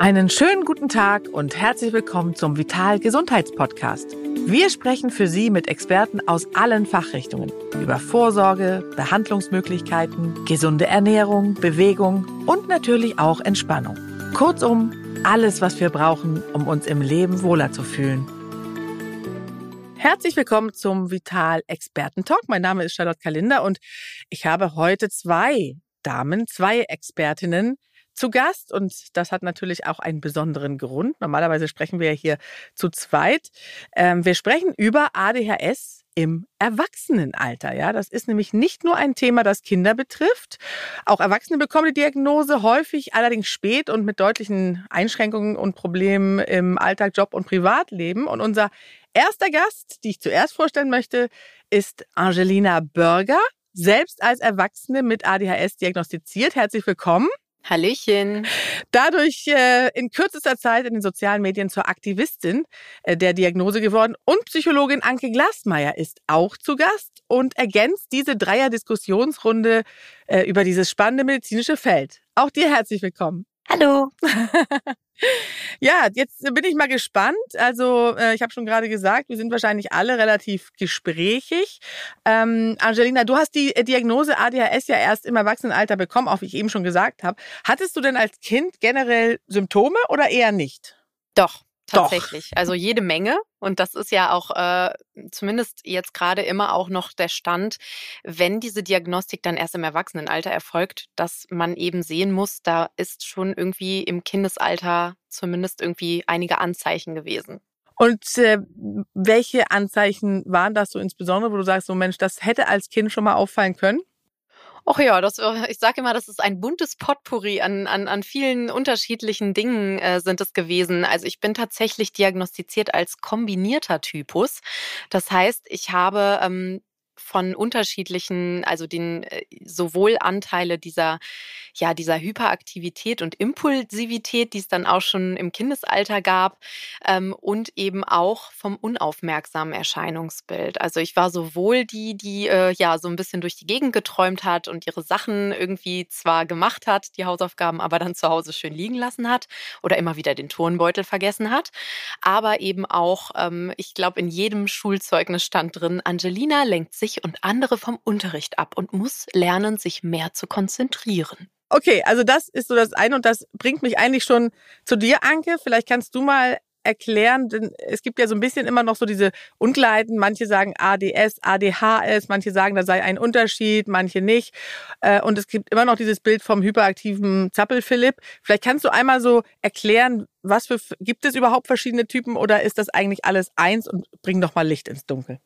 Einen schönen guten Tag und herzlich willkommen zum Vital Gesundheitspodcast. Wir sprechen für Sie mit Experten aus allen Fachrichtungen über Vorsorge, Behandlungsmöglichkeiten, gesunde Ernährung, Bewegung und natürlich auch Entspannung. Kurzum, alles, was wir brauchen, um uns im Leben wohler zu fühlen. Herzlich willkommen zum Vital Experten Talk. Mein Name ist Charlotte Kalinder und ich habe heute zwei Damen, zwei Expertinnen, zu Gast und das hat natürlich auch einen besonderen Grund. Normalerweise sprechen wir ja hier zu zweit. Ähm, wir sprechen über ADHS im Erwachsenenalter. Ja, das ist nämlich nicht nur ein Thema, das Kinder betrifft. Auch Erwachsene bekommen die Diagnose häufig, allerdings spät und mit deutlichen Einschränkungen und Problemen im Alltag, Job und Privatleben. Und unser erster Gast, die ich zuerst vorstellen möchte, ist Angelina Börger, selbst als Erwachsene mit ADHS diagnostiziert. Herzlich willkommen. Hallöchen. Dadurch äh, in kürzester Zeit in den sozialen Medien zur Aktivistin äh, der Diagnose geworden. Und Psychologin Anke Glasmeier ist auch zu Gast und ergänzt diese Dreier-Diskussionsrunde äh, über dieses spannende medizinische Feld. Auch dir herzlich willkommen. Hallo. ja, jetzt bin ich mal gespannt. Also äh, ich habe schon gerade gesagt, wir sind wahrscheinlich alle relativ gesprächig. Ähm, Angelina, du hast die Diagnose ADHS ja erst im Erwachsenenalter bekommen, auch wie ich eben schon gesagt habe. Hattest du denn als Kind generell Symptome oder eher nicht? Doch, tatsächlich. Doch. Also jede Menge. Und das ist ja auch äh, zumindest jetzt gerade immer auch noch der Stand, wenn diese Diagnostik dann erst im Erwachsenenalter erfolgt, dass man eben sehen muss, da ist schon irgendwie im Kindesalter zumindest irgendwie einige Anzeichen gewesen. Und äh, welche Anzeichen waren das so insbesondere, wo du sagst, so Mensch, das hätte als Kind schon mal auffallen können? Ach ja, das, äh, ich sage immer, das ist ein buntes Potpourri an, an, an vielen unterschiedlichen Dingen äh, sind es gewesen. Also ich bin tatsächlich diagnostiziert als kombinierter Typus. Das heißt, ich habe ähm, von unterschiedlichen, also den äh, sowohl Anteile dieser, ja, dieser Hyperaktivität und Impulsivität, die es dann auch schon im Kindesalter gab, ähm, und eben auch vom unaufmerksamen Erscheinungsbild. Also ich war sowohl die, die äh, ja so ein bisschen durch die Gegend geträumt hat und ihre Sachen irgendwie zwar gemacht hat, die Hausaufgaben, aber dann zu Hause schön liegen lassen hat oder immer wieder den Turnbeutel vergessen hat, aber eben auch, ähm, ich glaube, in jedem Schulzeugnis stand drin, Angelina lenkt sich sich und andere vom Unterricht ab und muss lernen, sich mehr zu konzentrieren. Okay, also das ist so das eine und das bringt mich eigentlich schon zu dir, Anke. Vielleicht kannst du mal erklären, denn es gibt ja so ein bisschen immer noch so diese Unklarheiten. Manche sagen ADS, ADHS, manche sagen, da sei ein Unterschied, manche nicht. Äh, und es gibt immer noch dieses Bild vom hyperaktiven Zappel-Philipp. Vielleicht kannst du einmal so erklären, was für, gibt es überhaupt verschiedene Typen oder ist das eigentlich alles eins und bring doch mal Licht ins Dunkel?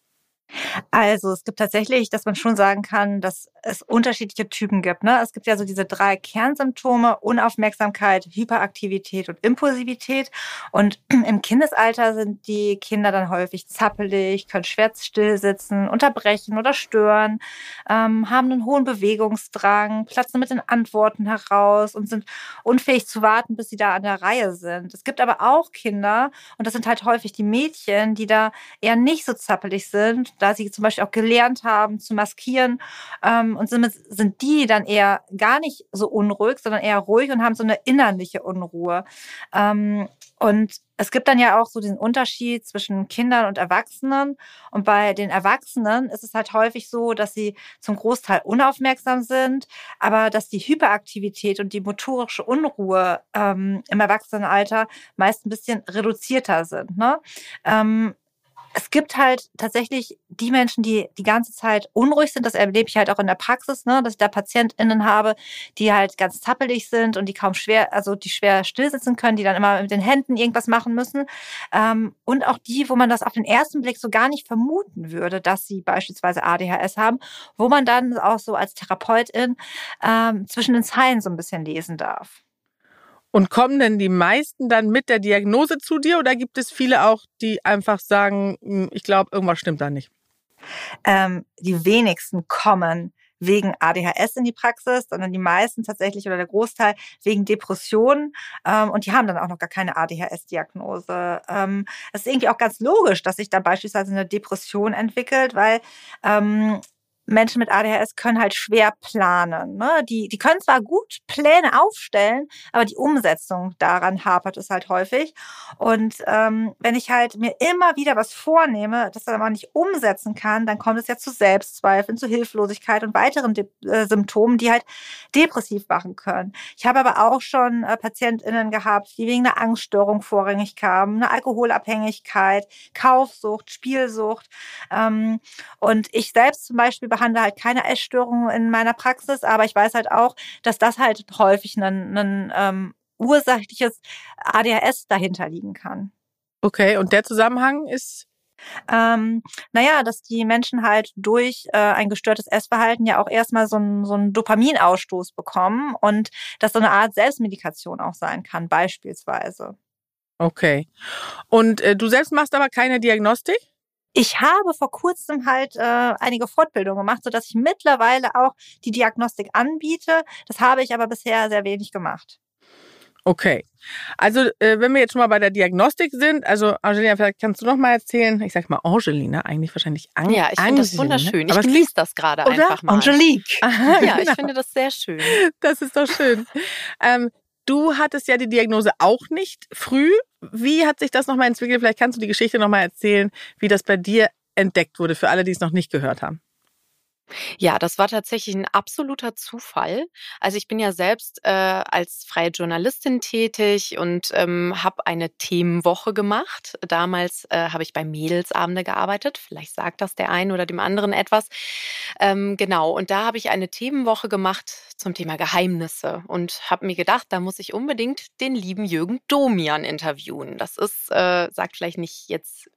Also es gibt tatsächlich, dass man schon sagen kann, dass es unterschiedliche Typen gibt. Ne? Es gibt ja so diese drei Kernsymptome, Unaufmerksamkeit, Hyperaktivität und Impulsivität. Und im Kindesalter sind die Kinder dann häufig zappelig, können schwer still sitzen, unterbrechen oder stören, ähm, haben einen hohen Bewegungsdrang, platzen mit den Antworten heraus und sind unfähig zu warten, bis sie da an der Reihe sind. Es gibt aber auch Kinder, und das sind halt häufig die Mädchen, die da eher nicht so zappelig sind, da sie zum Beispiel auch gelernt haben zu maskieren ähm, und sind, sind die dann eher gar nicht so unruhig, sondern eher ruhig und haben so eine innerliche Unruhe. Ähm, und es gibt dann ja auch so diesen Unterschied zwischen Kindern und Erwachsenen. Und bei den Erwachsenen ist es halt häufig so, dass sie zum Großteil unaufmerksam sind, aber dass die Hyperaktivität und die motorische Unruhe ähm, im Erwachsenenalter meist ein bisschen reduzierter sind. Ne? Ähm, es gibt halt tatsächlich die Menschen, die die ganze Zeit unruhig sind. Das erlebe ich halt auch in der Praxis, ne, dass ich da PatientInnen habe, die halt ganz zappelig sind und die kaum schwer, also die schwer stillsitzen können, die dann immer mit den Händen irgendwas machen müssen. Ähm, und auch die, wo man das auf den ersten Blick so gar nicht vermuten würde, dass sie beispielsweise ADHS haben, wo man dann auch so als Therapeutin ähm, zwischen den Zeilen so ein bisschen lesen darf. Und kommen denn die meisten dann mit der Diagnose zu dir oder gibt es viele auch, die einfach sagen, hm, ich glaube, irgendwas stimmt da nicht? Ähm, die wenigsten kommen wegen ADHS in die Praxis, sondern die meisten tatsächlich oder der Großteil wegen Depressionen ähm, und die haben dann auch noch gar keine ADHS-Diagnose. Ähm, es ist irgendwie auch ganz logisch, dass sich da beispielsweise eine Depression entwickelt, weil ähm, Menschen mit ADHS können halt schwer planen. Ne? Die, die können zwar gut Pläne aufstellen, aber die Umsetzung daran hapert es halt häufig. Und ähm, wenn ich halt mir immer wieder was vornehme, das dann aber nicht umsetzen kann, dann kommt es ja zu Selbstzweifeln, zu Hilflosigkeit und weiteren De äh, Symptomen, die halt depressiv machen können. Ich habe aber auch schon äh, PatientInnen gehabt, die wegen einer Angststörung vorrangig kamen, eine Alkoholabhängigkeit, Kaufsucht, Spielsucht. Ähm, und ich selbst zum Beispiel behandle halt keine Essstörungen in meiner Praxis, aber ich weiß halt auch, dass das halt häufig ein, ein ähm, ursächliches ADHS dahinter liegen kann. Okay, und der Zusammenhang ist ähm, naja, dass die Menschen halt durch äh, ein gestörtes Essverhalten ja auch erstmal so einen so einen Dopaminausstoß bekommen und das so eine Art Selbstmedikation auch sein kann, beispielsweise. Okay. Und äh, du selbst machst aber keine Diagnostik? Ich habe vor kurzem halt äh, einige Fortbildungen gemacht, sodass ich mittlerweile auch die Diagnostik anbiete. Das habe ich aber bisher sehr wenig gemacht. Okay. Also, äh, wenn wir jetzt schon mal bei der Diagnostik sind, also Angelina, vielleicht kannst du noch mal erzählen, ich sag mal Angelina, eigentlich wahrscheinlich Ang Ja, ich finde das wunderschön. Ich genieße das gerade einfach mal. Angelique. Aha, ja, genau. ich finde das sehr schön. Das ist doch schön. ähm, du hattest ja die Diagnose auch nicht früh. Wie hat sich das nochmal entwickelt? Vielleicht kannst du die Geschichte nochmal erzählen, wie das bei dir entdeckt wurde, für alle, die es noch nicht gehört haben. Ja, das war tatsächlich ein absoluter Zufall. Also ich bin ja selbst äh, als freie Journalistin tätig und ähm, habe eine Themenwoche gemacht. Damals äh, habe ich bei Mädelsabende gearbeitet. Vielleicht sagt das der einen oder dem anderen etwas. Ähm, genau, und da habe ich eine Themenwoche gemacht zum Thema Geheimnisse und habe mir gedacht, da muss ich unbedingt den lieben Jürgen Domian interviewen. Das ist, äh, sagt vielleicht nicht jetzt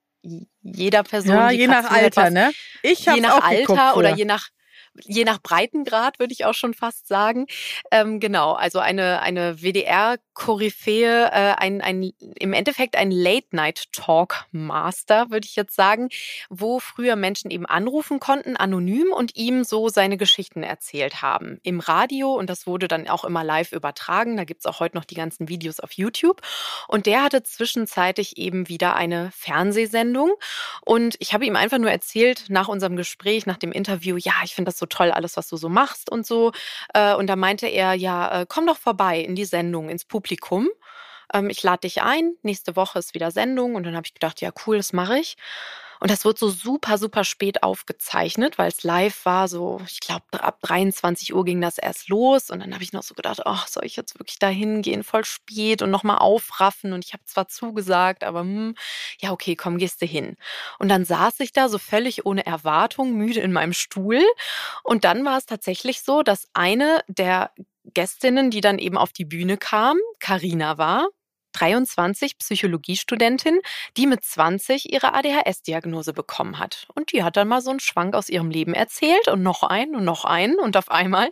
jeder Person. Ja, je nach Alter, etwas, ne? Ich je nach Alter oder je nach je nach Breitengrad würde ich auch schon fast sagen. Ähm, genau, also eine, eine WDR-Koryphäe, äh, ein, ein, im Endeffekt ein Late-Night-Talk-Master, würde ich jetzt sagen, wo früher Menschen eben anrufen konnten, anonym und ihm so seine Geschichten erzählt haben. Im Radio und das wurde dann auch immer live übertragen. Da gibt's auch heute noch die ganzen Videos auf YouTube. Und der hatte zwischenzeitlich eben wieder eine Fernsehsendung. Und ich habe ihm einfach nur erzählt nach unserem Gespräch, nach dem Interview, ja, ich finde das so so toll, alles, was du so machst und so. Äh, und da meinte er, ja, äh, komm doch vorbei in die Sendung, ins Publikum. Ähm, ich lade dich ein, nächste Woche ist wieder Sendung. Und dann habe ich gedacht, ja, cool, das mache ich. Und das wird so super, super spät aufgezeichnet, weil es live war. So, ich glaube, ab 23 Uhr ging das erst los. Und dann habe ich noch so gedacht, ach, soll ich jetzt wirklich da hingehen, voll spät und nochmal aufraffen? Und ich habe zwar zugesagt, aber hm, ja, okay, komm, gehst du hin. Und dann saß ich da so völlig ohne Erwartung, müde in meinem Stuhl. Und dann war es tatsächlich so, dass eine der Gästinnen, die dann eben auf die Bühne kam, Karina war, 23 Psychologiestudentin, die mit 20 ihre ADHS-Diagnose bekommen hat. Und die hat dann mal so einen Schwank aus ihrem Leben erzählt und noch einen und noch einen. Und auf einmal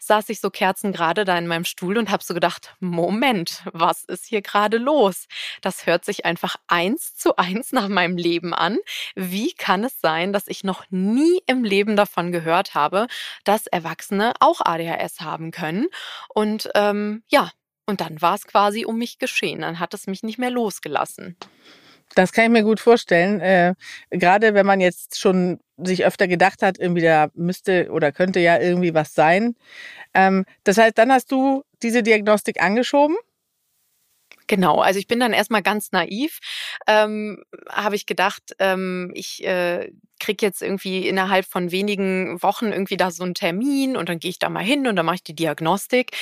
saß ich so kerzengerade da in meinem Stuhl und habe so gedacht, Moment, was ist hier gerade los? Das hört sich einfach eins zu eins nach meinem Leben an. Wie kann es sein, dass ich noch nie im Leben davon gehört habe, dass Erwachsene auch ADHS haben können? Und ähm, ja, und dann war es quasi um mich geschehen. Dann hat es mich nicht mehr losgelassen. Das kann ich mir gut vorstellen. Äh, gerade wenn man jetzt schon sich öfter gedacht hat, irgendwie da müsste oder könnte ja irgendwie was sein. Ähm, das heißt, dann hast du diese Diagnostik angeschoben? Genau, also ich bin dann erstmal ganz naiv, ähm, habe ich gedacht, ähm, ich äh, kriege jetzt irgendwie innerhalb von wenigen Wochen irgendwie da so einen Termin und dann gehe ich da mal hin und dann mache ich die Diagnostik.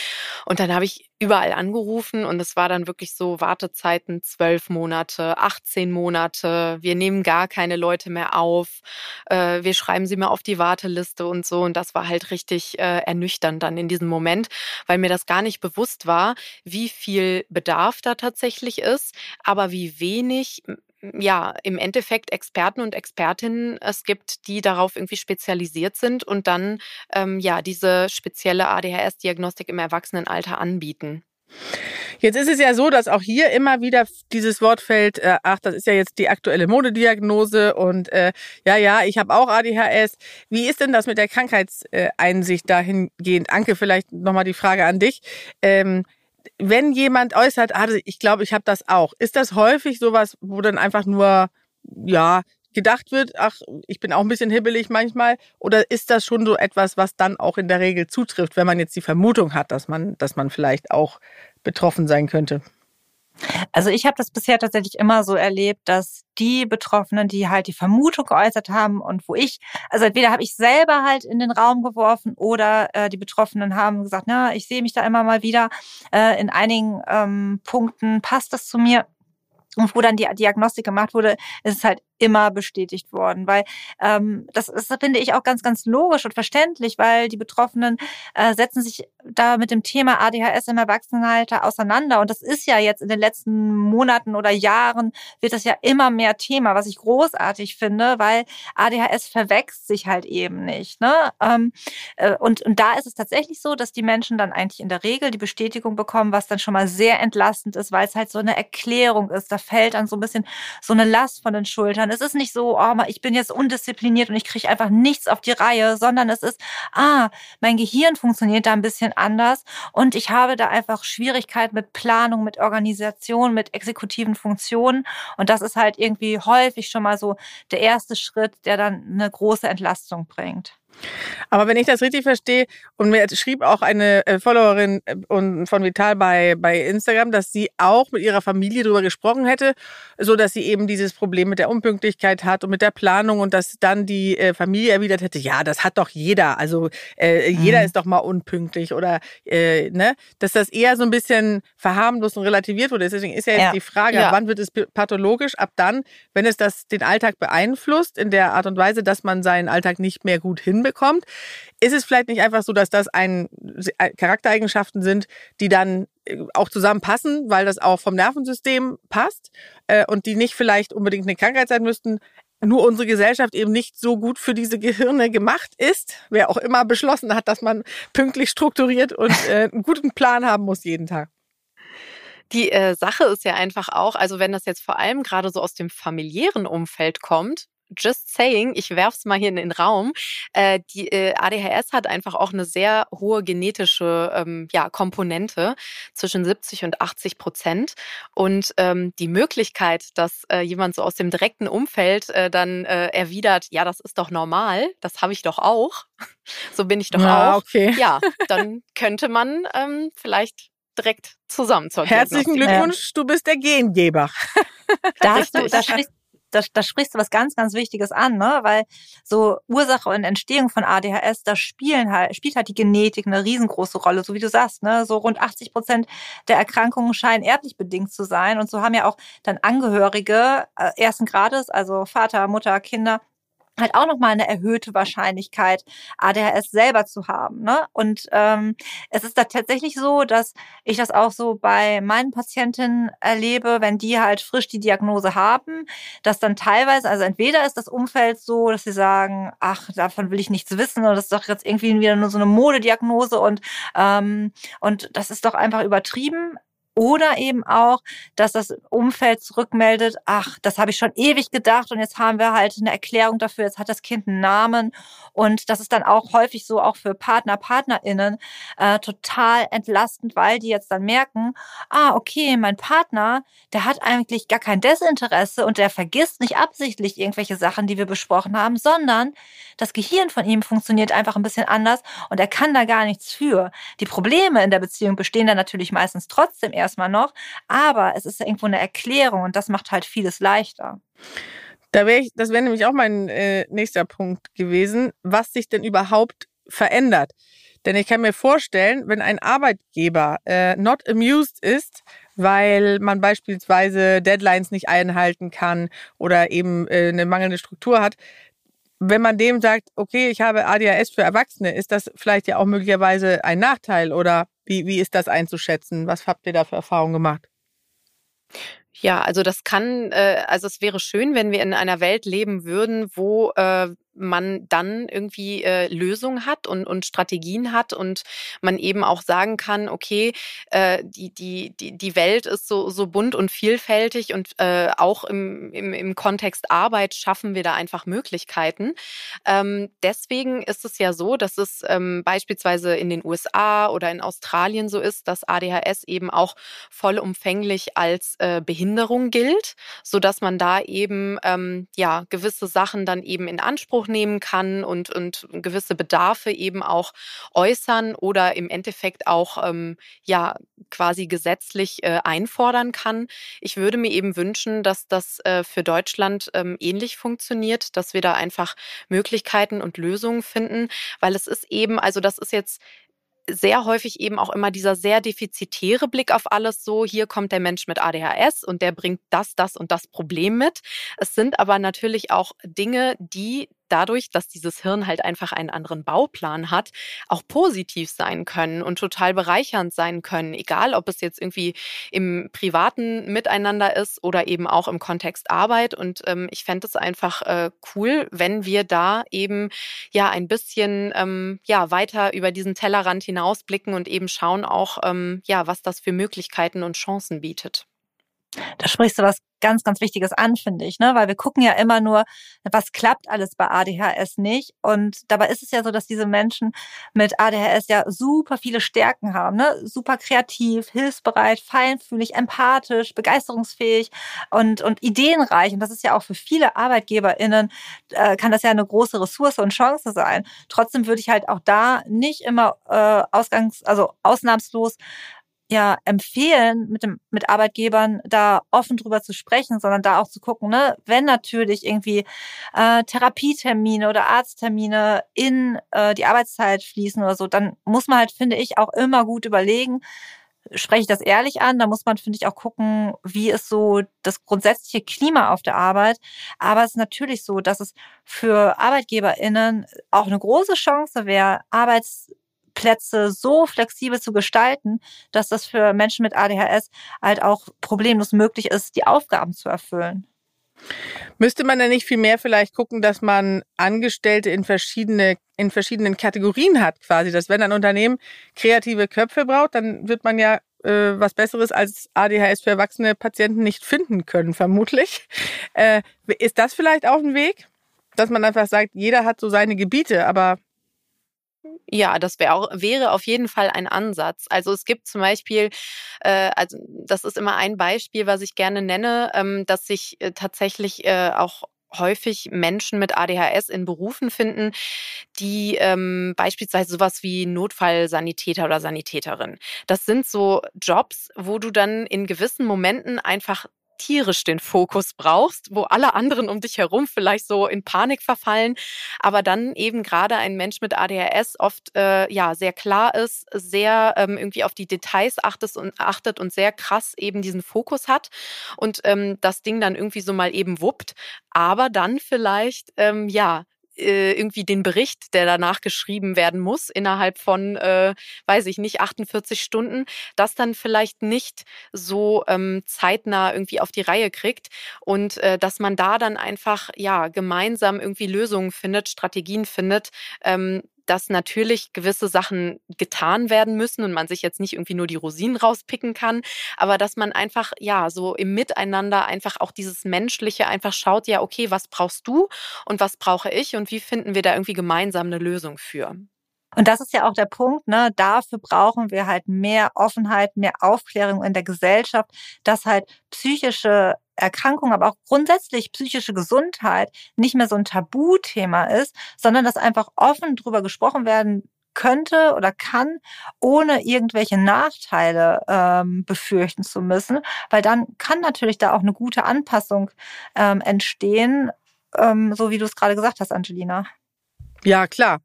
Und dann habe ich überall angerufen und es war dann wirklich so Wartezeiten zwölf Monate, 18 Monate. Wir nehmen gar keine Leute mehr auf. Äh, wir schreiben sie mehr auf die Warteliste und so. Und das war halt richtig äh, ernüchternd dann in diesem Moment, weil mir das gar nicht bewusst war, wie viel Bedarf da tatsächlich ist, aber wie wenig ja, im Endeffekt Experten und Expertinnen es gibt, die darauf irgendwie spezialisiert sind und dann ähm, ja diese spezielle ADHS-Diagnostik im Erwachsenenalter anbieten. Jetzt ist es ja so, dass auch hier immer wieder dieses Wort fällt, äh, ach, das ist ja jetzt die aktuelle Modediagnose und äh, ja, ja, ich habe auch ADHS. Wie ist denn das mit der Krankheitseinsicht dahingehend? Anke, vielleicht nochmal die Frage an dich. Ähm, wenn jemand äußert, ah, ich glaube, ich habe das auch, ist das häufig sowas, wo dann einfach nur, ja, gedacht wird, ach, ich bin auch ein bisschen hibbelig manchmal? Oder ist das schon so etwas, was dann auch in der Regel zutrifft, wenn man jetzt die Vermutung hat, dass man, dass man vielleicht auch betroffen sein könnte? Also ich habe das bisher tatsächlich immer so erlebt, dass die Betroffenen, die halt die Vermutung geäußert haben und wo ich, also entweder habe ich selber halt in den Raum geworfen oder äh, die Betroffenen haben gesagt, na, ich sehe mich da immer mal wieder. Äh, in einigen ähm, Punkten passt das zu mir. Und wo dann die Diagnostik gemacht wurde, ist es halt immer bestätigt worden, weil ähm, das ist, finde ich, auch ganz, ganz logisch und verständlich, weil die Betroffenen äh, setzen sich da mit dem Thema ADHS im Erwachsenenalter auseinander und das ist ja jetzt in den letzten Monaten oder Jahren wird das ja immer mehr Thema, was ich großartig finde, weil ADHS verwächst sich halt eben nicht. Ne? Ähm, äh, und, und da ist es tatsächlich so, dass die Menschen dann eigentlich in der Regel die Bestätigung bekommen, was dann schon mal sehr entlastend ist, weil es halt so eine Erklärung ist. Da fällt dann so ein bisschen so eine Last von den Schultern sondern es ist nicht so, oh, ich bin jetzt undiszipliniert und ich kriege einfach nichts auf die Reihe, sondern es ist, ah, mein Gehirn funktioniert da ein bisschen anders und ich habe da einfach Schwierigkeiten mit Planung, mit Organisation, mit exekutiven Funktionen und das ist halt irgendwie häufig schon mal so der erste Schritt, der dann eine große Entlastung bringt. Aber wenn ich das richtig verstehe, und mir schrieb auch eine äh, Followerin äh, von Vital bei, bei Instagram, dass sie auch mit ihrer Familie darüber gesprochen hätte, so dass sie eben dieses Problem mit der Unpünktlichkeit hat und mit der Planung und dass dann die äh, Familie erwidert hätte, ja, das hat doch jeder. Also äh, jeder mhm. ist doch mal unpünktlich oder äh, ne, dass das eher so ein bisschen verharmlost und relativiert wurde. Deswegen ist ja jetzt ja. die Frage, ja. wann wird es pathologisch? Ab dann, wenn es das den Alltag beeinflusst in der Art und Weise, dass man seinen Alltag nicht mehr gut hinbekommt bekommt. Ist es vielleicht nicht einfach so, dass das ein Charaktereigenschaften sind, die dann äh, auch zusammenpassen, weil das auch vom Nervensystem passt äh, und die nicht vielleicht unbedingt eine Krankheit sein müssten, nur unsere Gesellschaft eben nicht so gut für diese Gehirne gemacht ist. Wer auch immer beschlossen hat, dass man pünktlich strukturiert und äh, einen guten Plan haben muss jeden Tag. Die äh, Sache ist ja einfach auch, also wenn das jetzt vor allem gerade so aus dem familiären Umfeld kommt, just saying, ich werf's mal hier in den Raum. Äh, die äh, ADHS hat einfach auch eine sehr hohe genetische ähm, ja, Komponente zwischen 70 und 80 Prozent. Und ähm, die Möglichkeit, dass äh, jemand so aus dem direkten Umfeld äh, dann äh, erwidert, ja, das ist doch normal, das habe ich doch auch, so bin ich doch ja, auch. Okay. Ja, dann könnte man ähm, vielleicht direkt zusammen zur Herzlichen Glückwunsch, ja. du bist der Gengeber. Da, hast du, da sprichst da, da sprichst du was ganz, ganz Wichtiges an, ne? weil so Ursache und Entstehung von ADHS, da spielen halt, spielt halt die Genetik eine riesengroße Rolle, so wie du sagst. Ne? So rund 80 Prozent der Erkrankungen scheinen erblich bedingt zu sein. Und so haben ja auch dann Angehörige äh, ersten Grades, also Vater, Mutter, Kinder, halt auch nochmal eine erhöhte Wahrscheinlichkeit, ADHS selber zu haben. Ne? Und ähm, es ist da tatsächlich so, dass ich das auch so bei meinen Patientinnen erlebe, wenn die halt frisch die Diagnose haben, dass dann teilweise, also entweder ist das Umfeld so, dass sie sagen, ach, davon will ich nichts wissen oder das ist doch jetzt irgendwie wieder nur so eine Modediagnose und, ähm, und das ist doch einfach übertrieben. Oder eben auch, dass das Umfeld zurückmeldet, ach, das habe ich schon ewig gedacht und jetzt haben wir halt eine Erklärung dafür, jetzt hat das Kind einen Namen. Und das ist dann auch häufig so, auch für Partner, PartnerInnen, äh, total entlastend, weil die jetzt dann merken, ah, okay, mein Partner, der hat eigentlich gar kein Desinteresse und der vergisst nicht absichtlich irgendwelche Sachen, die wir besprochen haben, sondern das Gehirn von ihm funktioniert einfach ein bisschen anders und er kann da gar nichts für. Die Probleme in der Beziehung bestehen dann natürlich meistens trotzdem erst erstmal noch. Aber es ist irgendwo eine Erklärung und das macht halt vieles leichter. Da wäre ich, das wäre nämlich auch mein äh, nächster Punkt gewesen, was sich denn überhaupt verändert. Denn ich kann mir vorstellen, wenn ein Arbeitgeber äh, not amused ist, weil man beispielsweise Deadlines nicht einhalten kann oder eben äh, eine mangelnde Struktur hat, wenn man dem sagt, okay, ich habe ADHS für Erwachsene, ist das vielleicht ja auch möglicherweise ein Nachteil oder wie, wie ist das einzuschätzen? Was habt ihr da für Erfahrungen gemacht? Ja, also das kann, äh, also es wäre schön, wenn wir in einer Welt leben würden, wo äh, man dann irgendwie äh, Lösungen hat und, und Strategien hat und man eben auch sagen kann, okay, äh, die, die, die, die Welt ist so, so bunt und vielfältig und äh, auch im, im, im Kontext Arbeit schaffen wir da einfach Möglichkeiten. Ähm, deswegen ist es ja so, dass es ähm, beispielsweise in den USA oder in Australien so ist, dass ADHS eben auch vollumfänglich als äh, Behinderung gilt, so dass man da eben ähm, ja gewisse Sachen dann eben in Anspruch nehmen kann und, und gewisse Bedarfe eben auch äußern oder im Endeffekt auch ähm, ja quasi gesetzlich äh, einfordern kann. Ich würde mir eben wünschen, dass das äh, für Deutschland ähm, ähnlich funktioniert, dass wir da einfach Möglichkeiten und Lösungen finden, weil es ist eben, also das ist jetzt sehr häufig eben auch immer dieser sehr defizitäre Blick auf alles so, hier kommt der Mensch mit ADHS und der bringt das, das und das Problem mit. Es sind aber natürlich auch Dinge, die dadurch, dass dieses Hirn halt einfach einen anderen Bauplan hat, auch positiv sein können und total bereichernd sein können, egal ob es jetzt irgendwie im privaten Miteinander ist oder eben auch im Kontext Arbeit. Und ähm, ich fände es einfach äh, cool, wenn wir da eben ja ein bisschen ähm, ja weiter über diesen Tellerrand hinausblicken und eben schauen auch ähm, ja, was das für Möglichkeiten und Chancen bietet. Da sprichst du was ganz, ganz Wichtiges an, finde ich, ne? Weil wir gucken ja immer nur, was klappt alles bei ADHS nicht. Und dabei ist es ja so, dass diese Menschen mit ADHS ja super viele Stärken haben, ne? Super kreativ, hilfsbereit, feinfühlig, empathisch, begeisterungsfähig und, und ideenreich. Und das ist ja auch für viele ArbeitgeberInnen, äh, kann das ja eine große Ressource und Chance sein. Trotzdem würde ich halt auch da nicht immer äh, ausgangs, also ausnahmslos ja empfehlen, mit dem mit Arbeitgebern da offen drüber zu sprechen, sondern da auch zu gucken, ne, wenn natürlich irgendwie äh, Therapietermine oder Arzttermine in äh, die Arbeitszeit fließen oder so, dann muss man halt, finde ich, auch immer gut überlegen, spreche ich das ehrlich an, da muss man, finde ich, auch gucken, wie ist so das grundsätzliche Klima auf der Arbeit. Aber es ist natürlich so, dass es für ArbeitgeberInnen auch eine große Chance wäre, Arbeits Plätze so flexibel zu gestalten, dass das für Menschen mit ADHS halt auch problemlos möglich ist, die Aufgaben zu erfüllen. Müsste man da nicht viel mehr vielleicht gucken, dass man Angestellte in verschiedene in verschiedenen Kategorien hat, quasi, dass wenn ein Unternehmen kreative Köpfe braucht, dann wird man ja äh, was Besseres als ADHS für erwachsene Patienten nicht finden können, vermutlich. Äh, ist das vielleicht auch ein Weg, dass man einfach sagt, jeder hat so seine Gebiete, aber ja, das wär auch, wäre auf jeden Fall ein Ansatz. Also es gibt zum Beispiel, äh, also das ist immer ein Beispiel, was ich gerne nenne, ähm, dass sich äh, tatsächlich äh, auch häufig Menschen mit ADHS in Berufen finden, die ähm, beispielsweise sowas wie Notfallsanitäter oder Sanitäterin. Das sind so Jobs, wo du dann in gewissen Momenten einfach tierisch den Fokus brauchst, wo alle anderen um dich herum vielleicht so in Panik verfallen, aber dann eben gerade ein Mensch mit ADHS oft äh, ja sehr klar ist, sehr ähm, irgendwie auf die Details achtet und achtet und sehr krass eben diesen Fokus hat und ähm, das Ding dann irgendwie so mal eben wuppt, aber dann vielleicht ähm, ja äh, irgendwie den Bericht, der danach geschrieben werden muss, innerhalb von, äh, weiß ich nicht, 48 Stunden, das dann vielleicht nicht so ähm, zeitnah irgendwie auf die Reihe kriegt und äh, dass man da dann einfach ja gemeinsam irgendwie Lösungen findet, Strategien findet, ähm, dass natürlich gewisse Sachen getan werden müssen und man sich jetzt nicht irgendwie nur die Rosinen rauspicken kann, aber dass man einfach, ja, so im Miteinander einfach auch dieses Menschliche einfach schaut, ja, okay, was brauchst du und was brauche ich und wie finden wir da irgendwie gemeinsam eine Lösung für? Und das ist ja auch der Punkt, ne? Dafür brauchen wir halt mehr Offenheit, mehr Aufklärung in der Gesellschaft, dass halt psychische Erkrankung, aber auch grundsätzlich psychische Gesundheit nicht mehr so ein Tabuthema ist, sondern dass einfach offen drüber gesprochen werden könnte oder kann, ohne irgendwelche Nachteile ähm, befürchten zu müssen, weil dann kann natürlich da auch eine gute Anpassung ähm, entstehen, ähm, so wie du es gerade gesagt hast, Angelina. Ja, klar.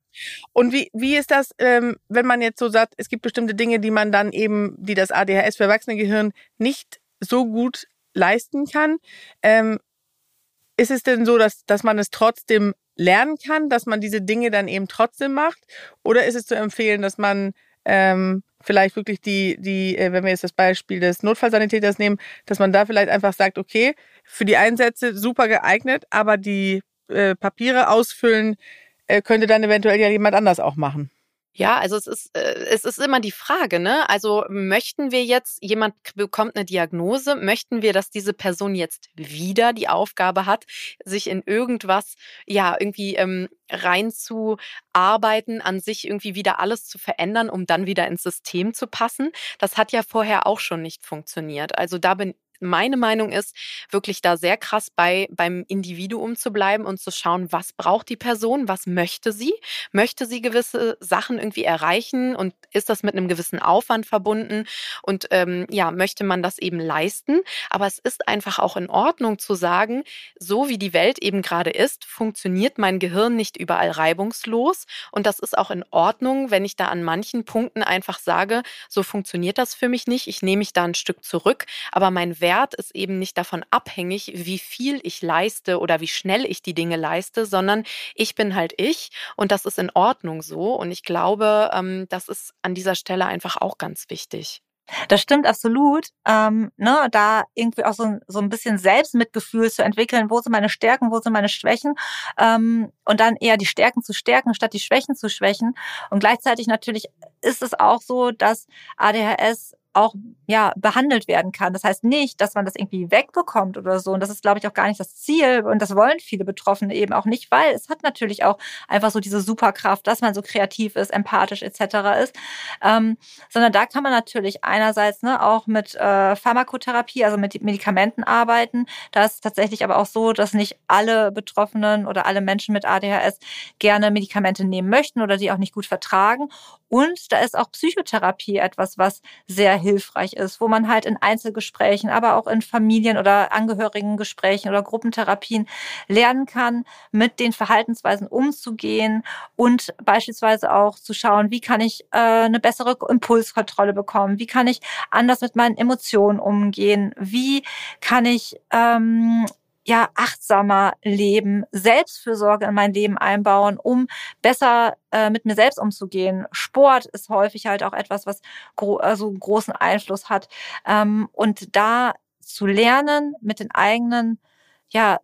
Und wie, wie ist das, ähm, wenn man jetzt so sagt, es gibt bestimmte Dinge, die man dann eben, die das ADHS für Erwachsene-Gehirn nicht so gut leisten kann. Ähm, ist es denn so, dass, dass man es trotzdem lernen kann, dass man diese Dinge dann eben trotzdem macht? Oder ist es zu empfehlen, dass man ähm, vielleicht wirklich die, die, äh, wenn wir jetzt das Beispiel des Notfallsanitäters nehmen, dass man da vielleicht einfach sagt, okay, für die Einsätze super geeignet, aber die äh, Papiere ausfüllen, äh, könnte dann eventuell ja jemand anders auch machen. Ja, also es ist, äh, es ist immer die Frage, ne? Also möchten wir jetzt, jemand bekommt eine Diagnose, möchten wir, dass diese Person jetzt wieder die Aufgabe hat, sich in irgendwas, ja, irgendwie ähm, reinzuarbeiten, an sich irgendwie wieder alles zu verändern, um dann wieder ins System zu passen? Das hat ja vorher auch schon nicht funktioniert. Also da bin meine Meinung ist, wirklich da sehr krass bei beim Individuum zu bleiben und zu schauen, was braucht die Person, was möchte sie? Möchte sie gewisse Sachen irgendwie erreichen und ist das mit einem gewissen Aufwand verbunden? Und ähm, ja, möchte man das eben leisten? Aber es ist einfach auch in Ordnung zu sagen, so wie die Welt eben gerade ist, funktioniert mein Gehirn nicht überall reibungslos. Und das ist auch in Ordnung, wenn ich da an manchen Punkten einfach sage, so funktioniert das für mich nicht. Ich nehme mich da ein Stück zurück, aber mein Wert Wert ist eben nicht davon abhängig, wie viel ich leiste oder wie schnell ich die Dinge leiste, sondern ich bin halt ich und das ist in Ordnung so. Und ich glaube, ähm, das ist an dieser Stelle einfach auch ganz wichtig. Das stimmt absolut. Ähm, ne, da irgendwie auch so, so ein bisschen Selbstmitgefühl zu entwickeln, wo sind meine Stärken, wo sind meine Schwächen ähm, und dann eher die Stärken zu stärken, statt die Schwächen zu schwächen. Und gleichzeitig natürlich ist es auch so, dass ADHS auch ja behandelt werden kann. Das heißt nicht, dass man das irgendwie wegbekommt oder so. Und das ist, glaube ich, auch gar nicht das Ziel. Und das wollen viele Betroffene eben auch nicht, weil es hat natürlich auch einfach so diese Superkraft, dass man so kreativ ist, empathisch etc. ist. Ähm, sondern da kann man natürlich einerseits ne, auch mit äh, Pharmakotherapie, also mit Medikamenten arbeiten. Da ist tatsächlich aber auch so, dass nicht alle Betroffenen oder alle Menschen mit ADHS gerne Medikamente nehmen möchten oder die auch nicht gut vertragen. Und da ist auch Psychotherapie etwas, was sehr hilfreich ist, wo man halt in Einzelgesprächen, aber auch in Familien- oder Angehörigengesprächen oder Gruppentherapien lernen kann, mit den Verhaltensweisen umzugehen und beispielsweise auch zu schauen, wie kann ich äh, eine bessere Impulskontrolle bekommen, wie kann ich anders mit meinen Emotionen umgehen, wie kann ich ähm, ja achtsamer leben, Selbstfürsorge in mein Leben einbauen, um besser äh, mit mir selbst umzugehen. Sport ist häufig halt auch etwas, was gro also großen Einfluss hat. Ähm, und da zu lernen, mit den eigenen ja,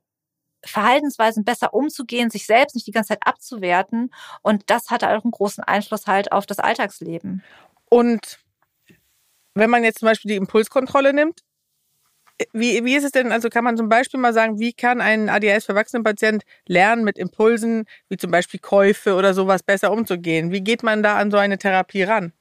Verhaltensweisen besser umzugehen, sich selbst nicht die ganze Zeit abzuwerten. Und das hat auch einen großen Einfluss halt auf das Alltagsleben. Und wenn man jetzt zum Beispiel die Impulskontrolle nimmt, wie, wie ist es denn, also kann man zum Beispiel mal sagen, wie kann ein ADHS-Verwachsenen-Patient lernen, mit Impulsen, wie zum Beispiel Käufe oder sowas, besser umzugehen? Wie geht man da an so eine Therapie ran?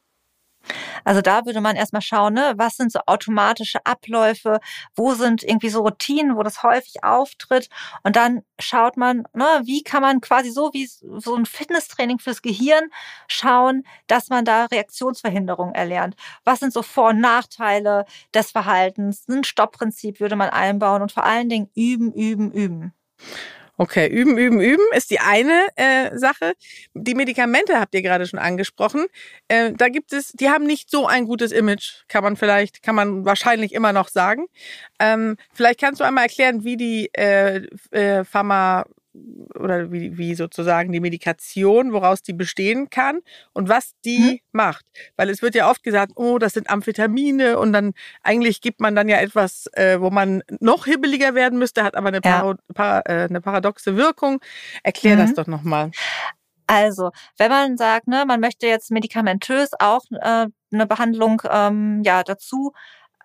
Also da würde man erstmal schauen, ne, was sind so automatische Abläufe, wo sind irgendwie so Routinen, wo das häufig auftritt. Und dann schaut man, ne, wie kann man quasi so wie so ein Fitnesstraining fürs Gehirn schauen, dass man da Reaktionsverhinderung erlernt. Was sind so Vor- und Nachteile des Verhaltens? Ein Stoppprinzip würde man einbauen und vor allen Dingen üben, üben, üben. Okay, üben, üben, üben ist die eine äh, Sache. Die Medikamente habt ihr gerade schon angesprochen. Äh, da gibt es, die haben nicht so ein gutes Image, kann man vielleicht, kann man wahrscheinlich immer noch sagen. Ähm, vielleicht kannst du einmal erklären, wie die äh, äh, Pharma oder wie, wie sozusagen die Medikation, woraus die bestehen kann und was die mhm. macht. Weil es wird ja oft gesagt, oh, das sind Amphetamine und dann eigentlich gibt man dann ja etwas, äh, wo man noch hibbeliger werden müsste, hat aber eine, ja. para, äh, eine paradoxe Wirkung. Erklär mhm. das doch nochmal. Also, wenn man sagt, ne, man möchte jetzt medikamentös auch äh, eine Behandlung ähm, ja dazu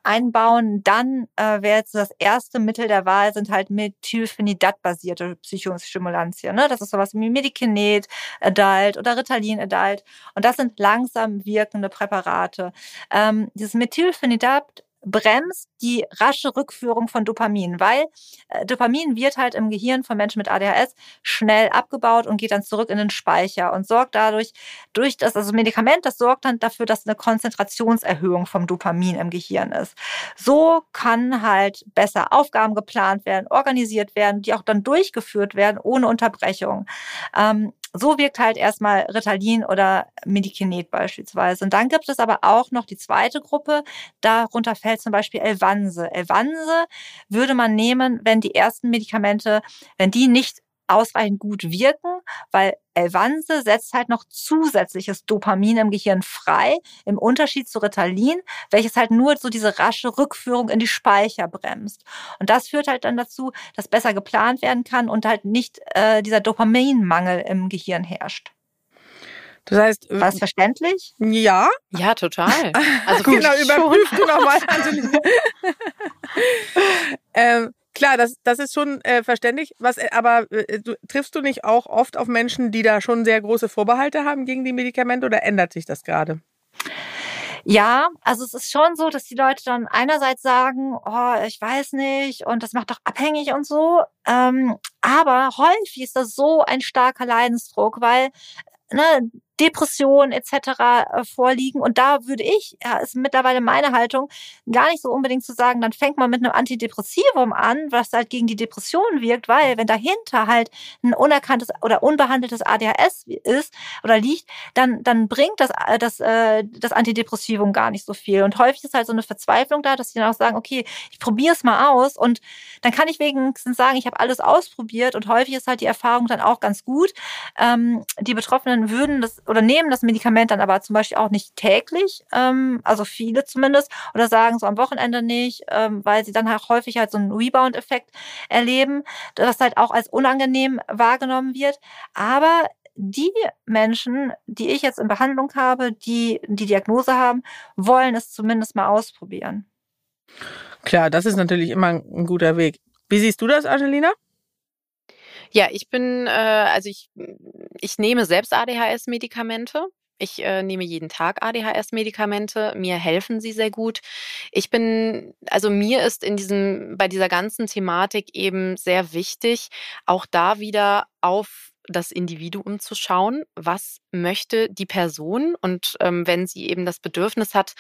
einbauen. Dann äh, wäre jetzt das erste Mittel der Wahl sind halt Methylphenidat-basierte Psychostimulantien. Ne? Das ist sowas wie Medikinet, Adult oder Ritalin Adult. Und das sind langsam wirkende Präparate. Ähm, dieses Methylphenidat bremst die rasche Rückführung von Dopamin, weil äh, Dopamin wird halt im Gehirn von Menschen mit ADHS schnell abgebaut und geht dann zurück in den Speicher und sorgt dadurch, durch das also Medikament, das sorgt dann dafür, dass eine Konzentrationserhöhung vom Dopamin im Gehirn ist. So kann halt besser Aufgaben geplant werden, organisiert werden, die auch dann durchgeführt werden ohne Unterbrechung. Ähm, so wirkt halt erstmal Ritalin oder Medikinet beispielsweise. Und dann gibt es aber auch noch die zweite Gruppe. Darunter fällt zum Beispiel Elvanse. Elvanse würde man nehmen, wenn die ersten Medikamente, wenn die nicht ausreichend gut wirken, weil Elvanse setzt halt noch zusätzliches Dopamin im Gehirn frei, im Unterschied zu Ritalin, welches halt nur so diese rasche Rückführung in die Speicher bremst. Und das führt halt dann dazu, dass besser geplant werden kann und halt nicht äh, dieser Dopaminmangel im Gehirn herrscht. Das heißt, war es verständlich? Ja. Ja, total. Also genau, überprüf du nochmal. ähm, Klar, das, das ist schon äh, verständlich. Was, äh, aber äh, du, triffst du nicht auch oft auf Menschen, die da schon sehr große Vorbehalte haben gegen die Medikamente oder ändert sich das gerade? Ja, also es ist schon so, dass die Leute dann einerseits sagen, oh, ich weiß nicht und das macht doch abhängig und so. Ähm, aber häufig ist das so ein starker Leidensdruck, weil ne, Depressionen etc. Äh, vorliegen. Und da würde ich, ja, ist mittlerweile meine Haltung, gar nicht so unbedingt zu sagen, dann fängt man mit einem Antidepressivum an, was halt gegen die Depression wirkt, weil wenn dahinter halt ein unerkanntes oder unbehandeltes ADHS ist oder liegt, dann, dann bringt das, äh, das, äh, das Antidepressivum gar nicht so viel. Und häufig ist halt so eine Verzweiflung da, dass sie dann auch sagen, okay, ich probiere es mal aus und dann kann ich wenigstens sagen, ich habe alles ausprobiert und häufig ist halt die Erfahrung dann auch ganz gut. Ähm, die Betroffenen würden das oder nehmen das Medikament dann aber zum Beispiel auch nicht täglich, ähm, also viele zumindest, oder sagen so am Wochenende nicht, ähm, weil sie dann halt häufig halt so einen Rebound-Effekt erleben, das halt auch als unangenehm wahrgenommen wird. Aber die Menschen, die ich jetzt in Behandlung habe, die die Diagnose haben, wollen es zumindest mal ausprobieren. Klar, das ist natürlich immer ein guter Weg. Wie siehst du das, Angelina? Ja, ich bin, äh, also ich, ich nehme selbst ADHS-Medikamente. Ich äh, nehme jeden Tag ADHS-Medikamente. Mir helfen sie sehr gut. Ich bin, also mir ist in diesem, bei dieser ganzen Thematik eben sehr wichtig, auch da wieder auf das Individuum zu schauen, was möchte die Person und ähm, wenn sie eben das Bedürfnis hat,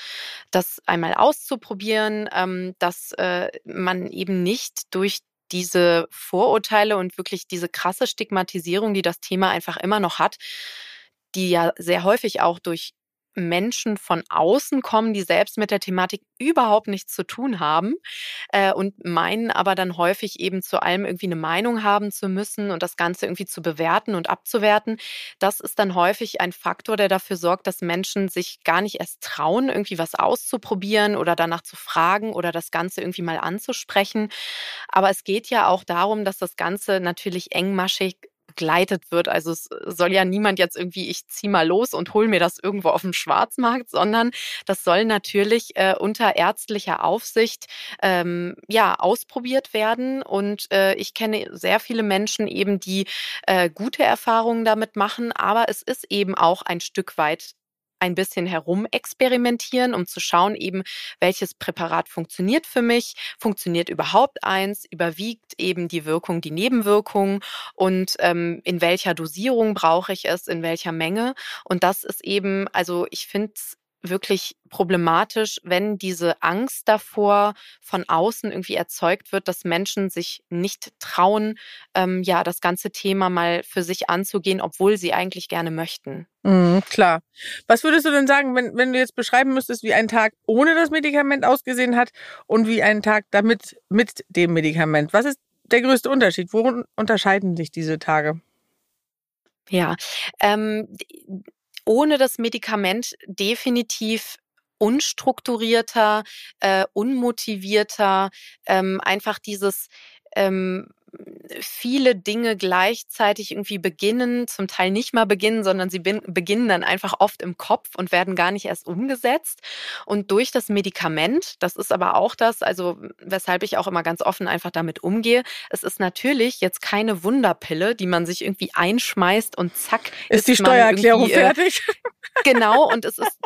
das einmal auszuprobieren, ähm, dass äh, man eben nicht durch diese Vorurteile und wirklich diese krasse Stigmatisierung, die das Thema einfach immer noch hat, die ja sehr häufig auch durch Menschen von außen kommen, die selbst mit der Thematik überhaupt nichts zu tun haben äh, und meinen aber dann häufig eben zu allem irgendwie eine Meinung haben zu müssen und das Ganze irgendwie zu bewerten und abzuwerten. Das ist dann häufig ein Faktor, der dafür sorgt, dass Menschen sich gar nicht erst trauen, irgendwie was auszuprobieren oder danach zu fragen oder das Ganze irgendwie mal anzusprechen. Aber es geht ja auch darum, dass das Ganze natürlich engmaschig begleitet wird. Also es soll ja niemand jetzt irgendwie, ich zieh mal los und hol mir das irgendwo auf dem Schwarzmarkt, sondern das soll natürlich äh, unter ärztlicher Aufsicht ähm, ja ausprobiert werden. Und äh, ich kenne sehr viele Menschen eben, die äh, gute Erfahrungen damit machen, aber es ist eben auch ein Stück weit ein bisschen herumexperimentieren, um zu schauen eben, welches Präparat funktioniert für mich, funktioniert überhaupt eins, überwiegt eben die Wirkung, die Nebenwirkungen und ähm, in welcher Dosierung brauche ich es, in welcher Menge. Und das ist eben, also ich finde es wirklich problematisch, wenn diese Angst davor von außen irgendwie erzeugt wird, dass Menschen sich nicht trauen, ähm, ja, das ganze Thema mal für sich anzugehen, obwohl sie eigentlich gerne möchten. Mhm, klar. Was würdest du denn sagen, wenn, wenn du jetzt beschreiben müsstest, wie ein Tag ohne das Medikament ausgesehen hat und wie ein Tag damit mit dem Medikament? Was ist der größte Unterschied? Worin unterscheiden sich diese Tage? Ja, ähm, ohne das Medikament definitiv unstrukturierter, äh, unmotivierter, ähm, einfach dieses ähm, viele Dinge gleichzeitig irgendwie beginnen, zum Teil nicht mal beginnen, sondern sie beginnen dann einfach oft im Kopf und werden gar nicht erst umgesetzt. Und durch das Medikament, das ist aber auch das, also weshalb ich auch immer ganz offen einfach damit umgehe, es ist natürlich jetzt keine Wunderpille, die man sich irgendwie einschmeißt und zack ist, ist die Steuererklärung äh, fertig. Genau, und es ist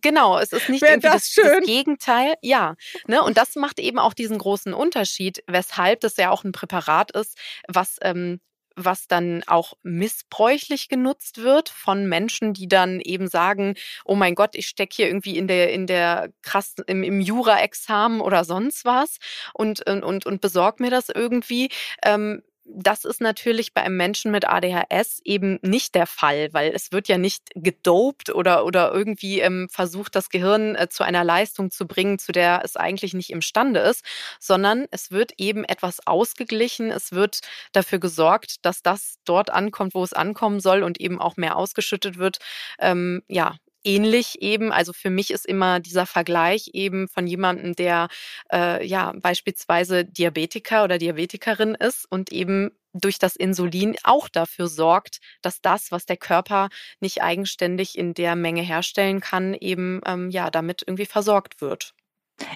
genau, es ist nicht irgendwie das, das, das, Gegenteil. Ja, ne? Und das macht eben auch diesen großen Unterschied, weshalb das ja auch ein Präparat ist, was ähm, was dann auch missbräuchlich genutzt wird von Menschen, die dann eben sagen, oh mein Gott, ich stecke hier irgendwie in der, in der krass, im, im Jura-Examen oder sonst was und, und, und besorg mir das irgendwie. Ähm, das ist natürlich bei einem Menschen mit ADHS eben nicht der Fall, weil es wird ja nicht gedopt oder, oder irgendwie ähm, versucht, das Gehirn äh, zu einer Leistung zu bringen, zu der es eigentlich nicht imstande ist, sondern es wird eben etwas ausgeglichen. Es wird dafür gesorgt, dass das dort ankommt, wo es ankommen soll und eben auch mehr ausgeschüttet wird. Ähm, ja, ähnlich eben. Also für mich ist immer dieser Vergleich eben von jemandem, der äh, ja beispielsweise Diabetiker oder Diabetikerin ist und eben durch das Insulin auch dafür sorgt, dass das, was der Körper nicht eigenständig in der Menge herstellen kann, eben ähm, ja damit irgendwie versorgt wird.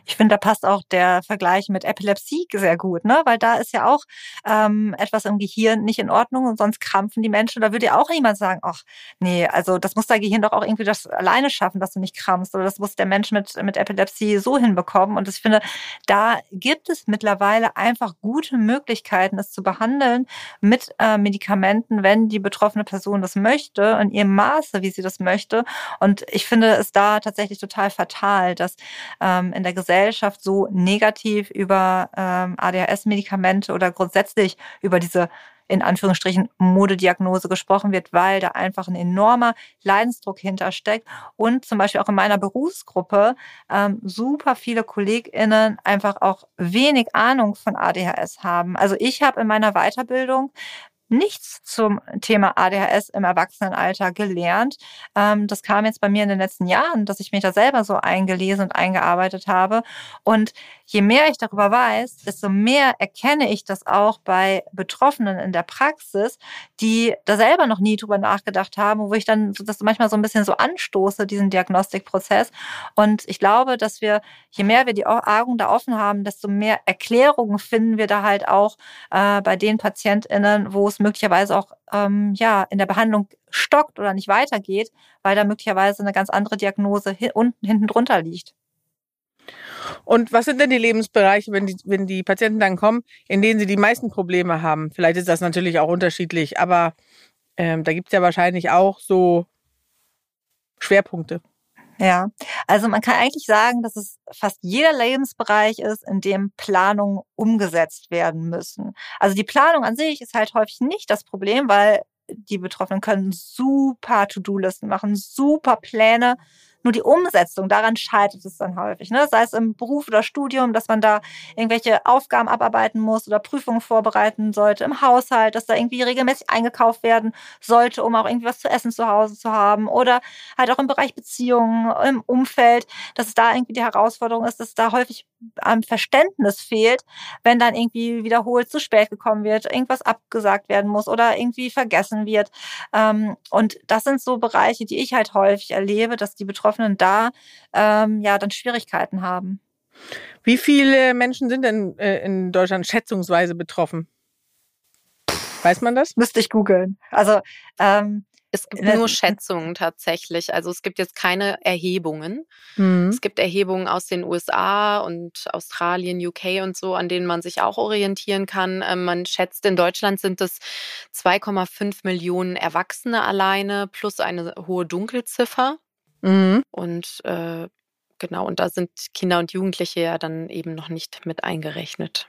Ich finde, da passt auch der Vergleich mit Epilepsie sehr gut, ne? Weil da ist ja auch ähm, etwas im Gehirn nicht in Ordnung und sonst krampfen die Menschen. Da würde ja auch niemand sagen, ach nee, also das muss dein Gehirn doch auch irgendwie das alleine schaffen, dass du nicht krampfst. Oder das muss der Mensch mit, mit Epilepsie so hinbekommen. Und ich finde, da gibt es mittlerweile einfach gute Möglichkeiten, es zu behandeln mit äh, Medikamenten, wenn die betroffene Person das möchte, in ihrem Maße, wie sie das möchte. Und ich finde es da tatsächlich total fatal, dass ähm, in der Gesellschaft so negativ über ähm, ADHS-Medikamente oder grundsätzlich über diese in Anführungsstrichen Modediagnose gesprochen wird, weil da einfach ein enormer Leidensdruck hintersteckt und zum Beispiel auch in meiner Berufsgruppe ähm, super viele KollegInnen einfach auch wenig Ahnung von ADHS haben. Also ich habe in meiner Weiterbildung nichts zum Thema ADHS im Erwachsenenalter gelernt. Ähm, das kam jetzt bei mir in den letzten Jahren, dass ich mich da selber so eingelesen und eingearbeitet habe. Und je mehr ich darüber weiß, desto mehr erkenne ich das auch bei Betroffenen in der Praxis, die da selber noch nie drüber nachgedacht haben, wo ich dann das manchmal so ein bisschen so anstoße, diesen Diagnostikprozess. Und ich glaube, dass wir, je mehr wir die Augen da offen haben, desto mehr Erklärungen finden wir da halt auch äh, bei den PatientInnen, wo es es möglicherweise auch ähm, ja, in der Behandlung stockt oder nicht weitergeht, weil da möglicherweise eine ganz andere Diagnose hin, unten hinten drunter liegt. Und was sind denn die Lebensbereiche, wenn die, wenn die Patienten dann kommen, in denen sie die meisten Probleme haben? Vielleicht ist das natürlich auch unterschiedlich, aber ähm, da gibt es ja wahrscheinlich auch so Schwerpunkte. Ja, also man kann eigentlich sagen, dass es fast jeder Lebensbereich ist, in dem Planungen umgesetzt werden müssen. Also die Planung an sich ist halt häufig nicht das Problem, weil die Betroffenen können super To-Do-Listen machen, super Pläne nur die Umsetzung, daran scheitert es dann häufig. Ne? Sei es im Beruf oder Studium, dass man da irgendwelche Aufgaben abarbeiten muss oder Prüfungen vorbereiten sollte, im Haushalt, dass da irgendwie regelmäßig eingekauft werden sollte, um auch irgendwie was zu essen zu Hause zu haben. Oder halt auch im Bereich Beziehungen, im Umfeld, dass es da irgendwie die Herausforderung ist, dass da häufig am Verständnis fehlt, wenn dann irgendwie wiederholt zu spät gekommen wird, irgendwas abgesagt werden muss oder irgendwie vergessen wird. Ähm, und das sind so Bereiche, die ich halt häufig erlebe, dass die Betroffenen da ähm, ja dann Schwierigkeiten haben. Wie viele Menschen sind denn äh, in Deutschland schätzungsweise betroffen? Weiß man das? Müsste ich googeln. Also ähm, es gibt nur Schätzungen tatsächlich. Also es gibt jetzt keine Erhebungen. Mhm. Es gibt Erhebungen aus den USA und Australien, UK und so, an denen man sich auch orientieren kann. Ähm, man schätzt, in Deutschland sind es 2,5 Millionen Erwachsene alleine plus eine hohe Dunkelziffer. Mhm. Und äh, genau, und da sind Kinder und Jugendliche ja dann eben noch nicht mit eingerechnet.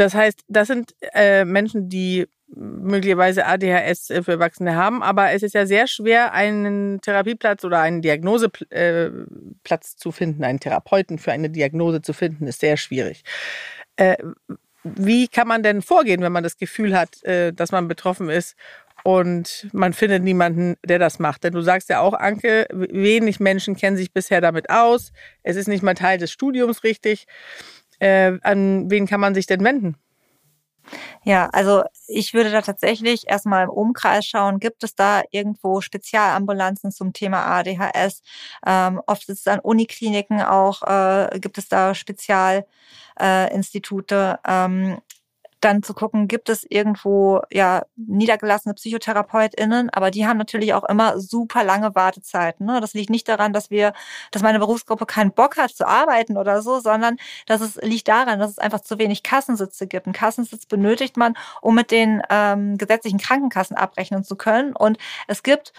Das heißt, das sind äh, Menschen, die möglicherweise ADHS für Erwachsene haben, aber es ist ja sehr schwer, einen Therapieplatz oder einen Diagnoseplatz äh, zu finden, einen Therapeuten für eine Diagnose zu finden, ist sehr schwierig. Äh, wie kann man denn vorgehen, wenn man das Gefühl hat, äh, dass man betroffen ist und man findet niemanden, der das macht. Denn du sagst ja auch, Anke, wenig Menschen kennen sich bisher damit aus. Es ist nicht mal Teil des Studiums richtig. Äh, an wen kann man sich denn wenden? Ja, also ich würde da tatsächlich erstmal im Umkreis schauen, gibt es da irgendwo Spezialambulanzen zum Thema ADHS? Ähm, oft ist es an Unikliniken auch, äh, gibt es da Spezialinstitute. Äh, ähm, dann zu gucken, gibt es irgendwo ja niedergelassene PsychotherapeutInnen, aber die haben natürlich auch immer super lange Wartezeiten. Ne? Das liegt nicht daran, dass wir, dass meine Berufsgruppe keinen Bock hat zu arbeiten oder so, sondern dass es liegt daran, dass es einfach zu wenig Kassensitze gibt. Ein Kassensitz benötigt man, um mit den ähm, gesetzlichen Krankenkassen abrechnen zu können. Und es gibt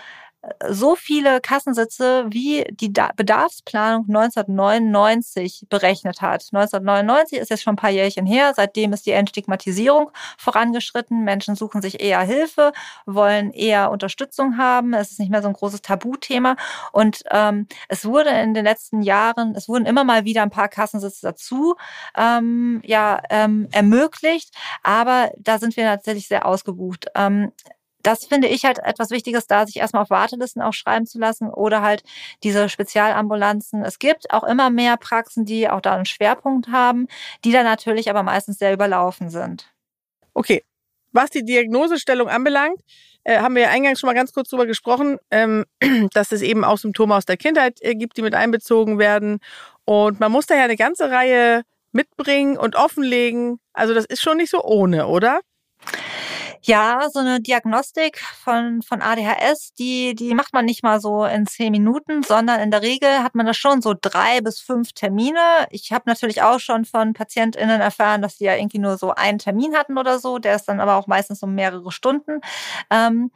so viele Kassensitze, wie die Bedarfsplanung 1999 berechnet hat. 1999 ist jetzt schon ein paar Jährchen her. Seitdem ist die Entstigmatisierung vorangeschritten. Menschen suchen sich eher Hilfe, wollen eher Unterstützung haben. Es ist nicht mehr so ein großes Tabuthema. Und ähm, es wurde in den letzten Jahren, es wurden immer mal wieder ein paar Kassensitze dazu ähm, ja, ähm, ermöglicht. Aber da sind wir tatsächlich sehr ausgebucht. Ähm, das finde ich halt etwas Wichtiges, da sich erstmal auf Wartelisten auch schreiben zu lassen oder halt diese Spezialambulanzen. Es gibt auch immer mehr Praxen, die auch da einen Schwerpunkt haben, die dann natürlich aber meistens sehr überlaufen sind. Okay. Was die Diagnosestellung anbelangt, äh, haben wir ja eingangs schon mal ganz kurz drüber gesprochen, ähm, dass es eben auch Symptome aus der Kindheit äh, gibt, die mit einbezogen werden. Und man muss da ja eine ganze Reihe mitbringen und offenlegen. Also das ist schon nicht so ohne, oder? Ja, so eine Diagnostik von, von ADHS, die, die macht man nicht mal so in zehn Minuten, sondern in der Regel hat man da schon so drei bis fünf Termine. Ich habe natürlich auch schon von PatientInnen erfahren, dass die ja irgendwie nur so einen Termin hatten oder so. Der ist dann aber auch meistens um mehrere Stunden. Ähm,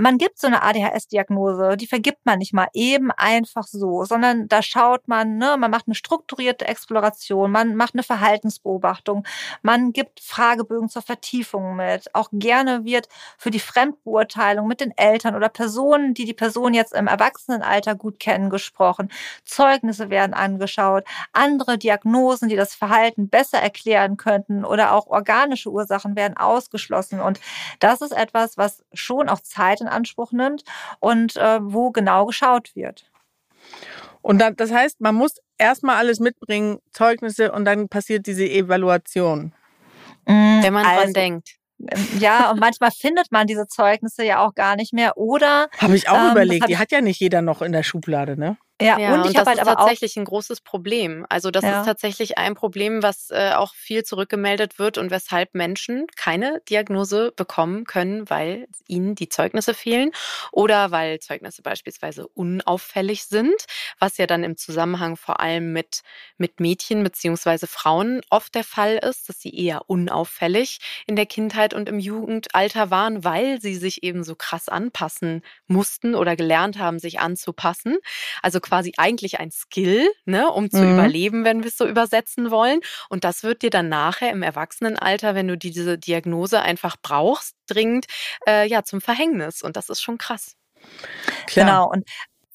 man gibt so eine ADHS-Diagnose, die vergibt man nicht mal eben einfach so, sondern da schaut man, ne, man macht eine strukturierte Exploration, man macht eine Verhaltensbeobachtung, man gibt Fragebögen zur Vertiefung mit. Auch gerne wird für die Fremdbeurteilung mit den Eltern oder Personen, die die Person jetzt im Erwachsenenalter gut kennen, gesprochen. Zeugnisse werden angeschaut, andere Diagnosen, die das Verhalten besser erklären könnten oder auch organische Ursachen werden ausgeschlossen. Und das ist etwas, was schon auch Zeit in Anspruch nimmt und äh, wo genau geschaut wird. Und dann, das heißt, man muss erstmal alles mitbringen, Zeugnisse und dann passiert diese Evaluation. Wenn man also, dran denkt. Ähm, ja, und manchmal findet man diese Zeugnisse ja auch gar nicht mehr. Oder. Habe ich auch ähm, überlegt, die hat ja nicht jeder noch in der Schublade, ne? Ja, ja, und, ich und das halt ist aber tatsächlich ein großes Problem. Also das ja. ist tatsächlich ein Problem, was äh, auch viel zurückgemeldet wird und weshalb Menschen keine Diagnose bekommen können, weil ihnen die Zeugnisse fehlen oder weil Zeugnisse beispielsweise unauffällig sind, was ja dann im Zusammenhang vor allem mit, mit Mädchen beziehungsweise Frauen oft der Fall ist, dass sie eher unauffällig in der Kindheit und im Jugendalter waren, weil sie sich eben so krass anpassen mussten oder gelernt haben, sich anzupassen. Also quasi eigentlich ein Skill, ne, um zu mhm. überleben, wenn wir es so übersetzen wollen. Und das wird dir dann nachher im Erwachsenenalter, wenn du diese Diagnose einfach brauchst, dringend, äh, ja, zum Verhängnis. Und das ist schon krass. Klar. Genau. Und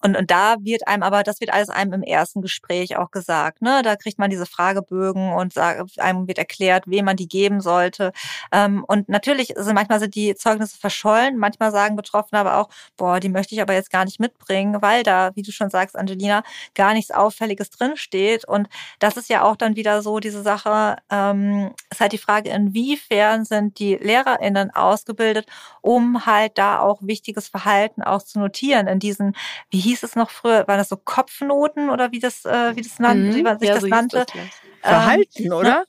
und, und da wird einem aber, das wird alles einem im ersten Gespräch auch gesagt. Ne? Da kriegt man diese Fragebögen und sagt, einem wird erklärt, wem man die geben sollte. Ähm, und natürlich sind manchmal sind die Zeugnisse verschollen. Manchmal sagen Betroffene aber auch, boah, die möchte ich aber jetzt gar nicht mitbringen, weil da, wie du schon sagst, Angelina, gar nichts Auffälliges drinsteht. Und das ist ja auch dann wieder so diese Sache, ähm, ist halt die Frage, inwiefern sind die LehrerInnen ausgebildet, um halt da auch wichtiges Verhalten auch zu notieren in diesen, wie hieß hieß es noch früher, waren das so Kopfnoten oder wie das, äh, wie das nannte, mhm. wie man sich ja, das so nannte? Das, ja. Verhalten, ähm, oder?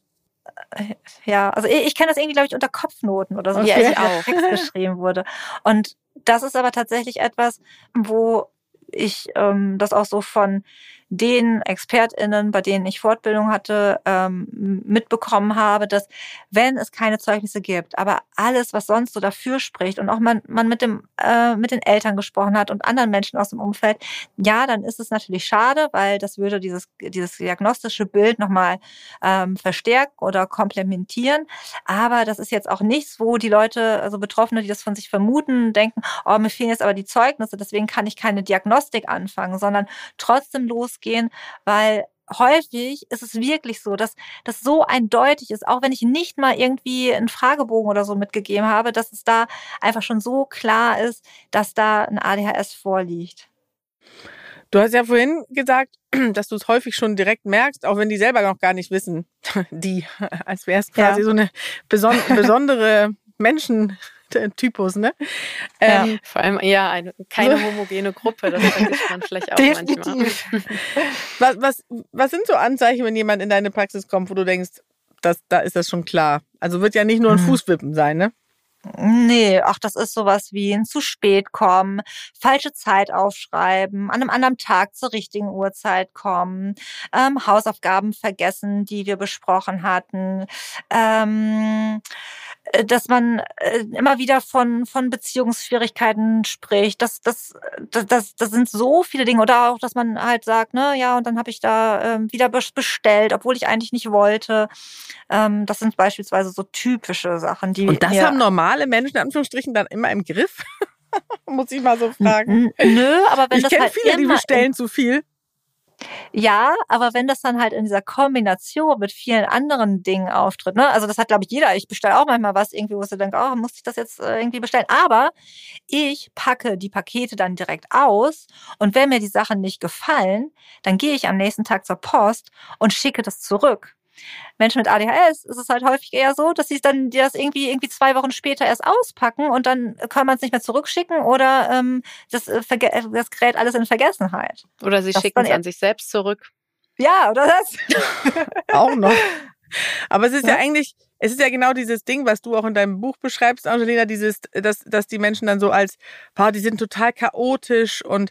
Äh, ja, also ich, ich kenne das irgendwie, glaube ich, unter Kopfnoten oder so, okay. wie auch Text geschrieben wurde. Und das ist aber tatsächlich etwas, wo ich ähm, das auch so von den ExpertInnen, bei denen ich Fortbildung hatte, ähm, mitbekommen habe, dass wenn es keine Zeugnisse gibt, aber alles, was sonst so dafür spricht und auch man, man mit dem, äh, mit den Eltern gesprochen hat und anderen Menschen aus dem Umfeld, ja, dann ist es natürlich schade, weil das würde dieses, dieses diagnostische Bild nochmal ähm, verstärken oder komplementieren. Aber das ist jetzt auch nichts, wo die Leute, also Betroffene, die das von sich vermuten, denken, oh, mir fehlen jetzt aber die Zeugnisse, deswegen kann ich keine Diagnostik anfangen, sondern trotzdem los rausgehen, weil häufig ist es wirklich so, dass das so eindeutig ist, auch wenn ich nicht mal irgendwie einen Fragebogen oder so mitgegeben habe, dass es da einfach schon so klar ist, dass da ein ADHS vorliegt. Du hast ja vorhin gesagt, dass du es häufig schon direkt merkst, auch wenn die selber noch gar nicht wissen, die, als wäre es quasi ja. so eine besondere Menschen, Typus, ne? Ähm, ja, vor allem eher eine, keine homogene Gruppe, das vergisst man vielleicht auch manchmal. was, was, was sind so Anzeichen, wenn jemand in deine Praxis kommt, wo du denkst, das, da ist das schon klar? Also wird ja nicht nur ein mhm. Fußwippen sein, ne? Nee, ach, das ist sowas wie ein zu spät kommen, falsche Zeit aufschreiben, an einem anderen Tag zur richtigen Uhrzeit kommen, ähm, Hausaufgaben vergessen, die wir besprochen hatten, ähm, äh, dass man äh, immer wieder von, von Beziehungsschwierigkeiten spricht. Das, das, das, das, das sind so viele Dinge. Oder auch, dass man halt sagt, ne, ja, und dann habe ich da ähm, wieder bestellt, obwohl ich eigentlich nicht wollte. Ähm, das sind beispielsweise so typische Sachen, die. Und das haben normale Menschen in Anführungsstrichen dann immer im Griff? Muss ich mal so fragen. Nö, aber wenn ich das kenne halt viele, die bestellen zu viel. Ja, aber wenn das dann halt in dieser Kombination mit vielen anderen Dingen auftritt, ne? Also das hat, glaube ich, jeder. Ich bestelle auch manchmal was irgendwie, wo ich denke, oh, muss ich das jetzt äh, irgendwie bestellen? Aber ich packe die Pakete dann direkt aus und wenn mir die Sachen nicht gefallen, dann gehe ich am nächsten Tag zur Post und schicke das zurück. Menschen mit ADHS ist es halt häufig eher so, dass sie dann das irgendwie irgendwie zwei Wochen später erst auspacken und dann kann man es nicht mehr zurückschicken oder ähm, das, äh, das gerät alles in Vergessenheit. Oder sie schicken es an sich selbst zurück. Ja, oder das? auch noch. Aber es ist ja? ja? eigentlich, es ist ja genau dieses Ding, was du auch in deinem Buch beschreibst, Angelina, dieses, dass, dass die Menschen dann so als, wow, die sind total chaotisch und,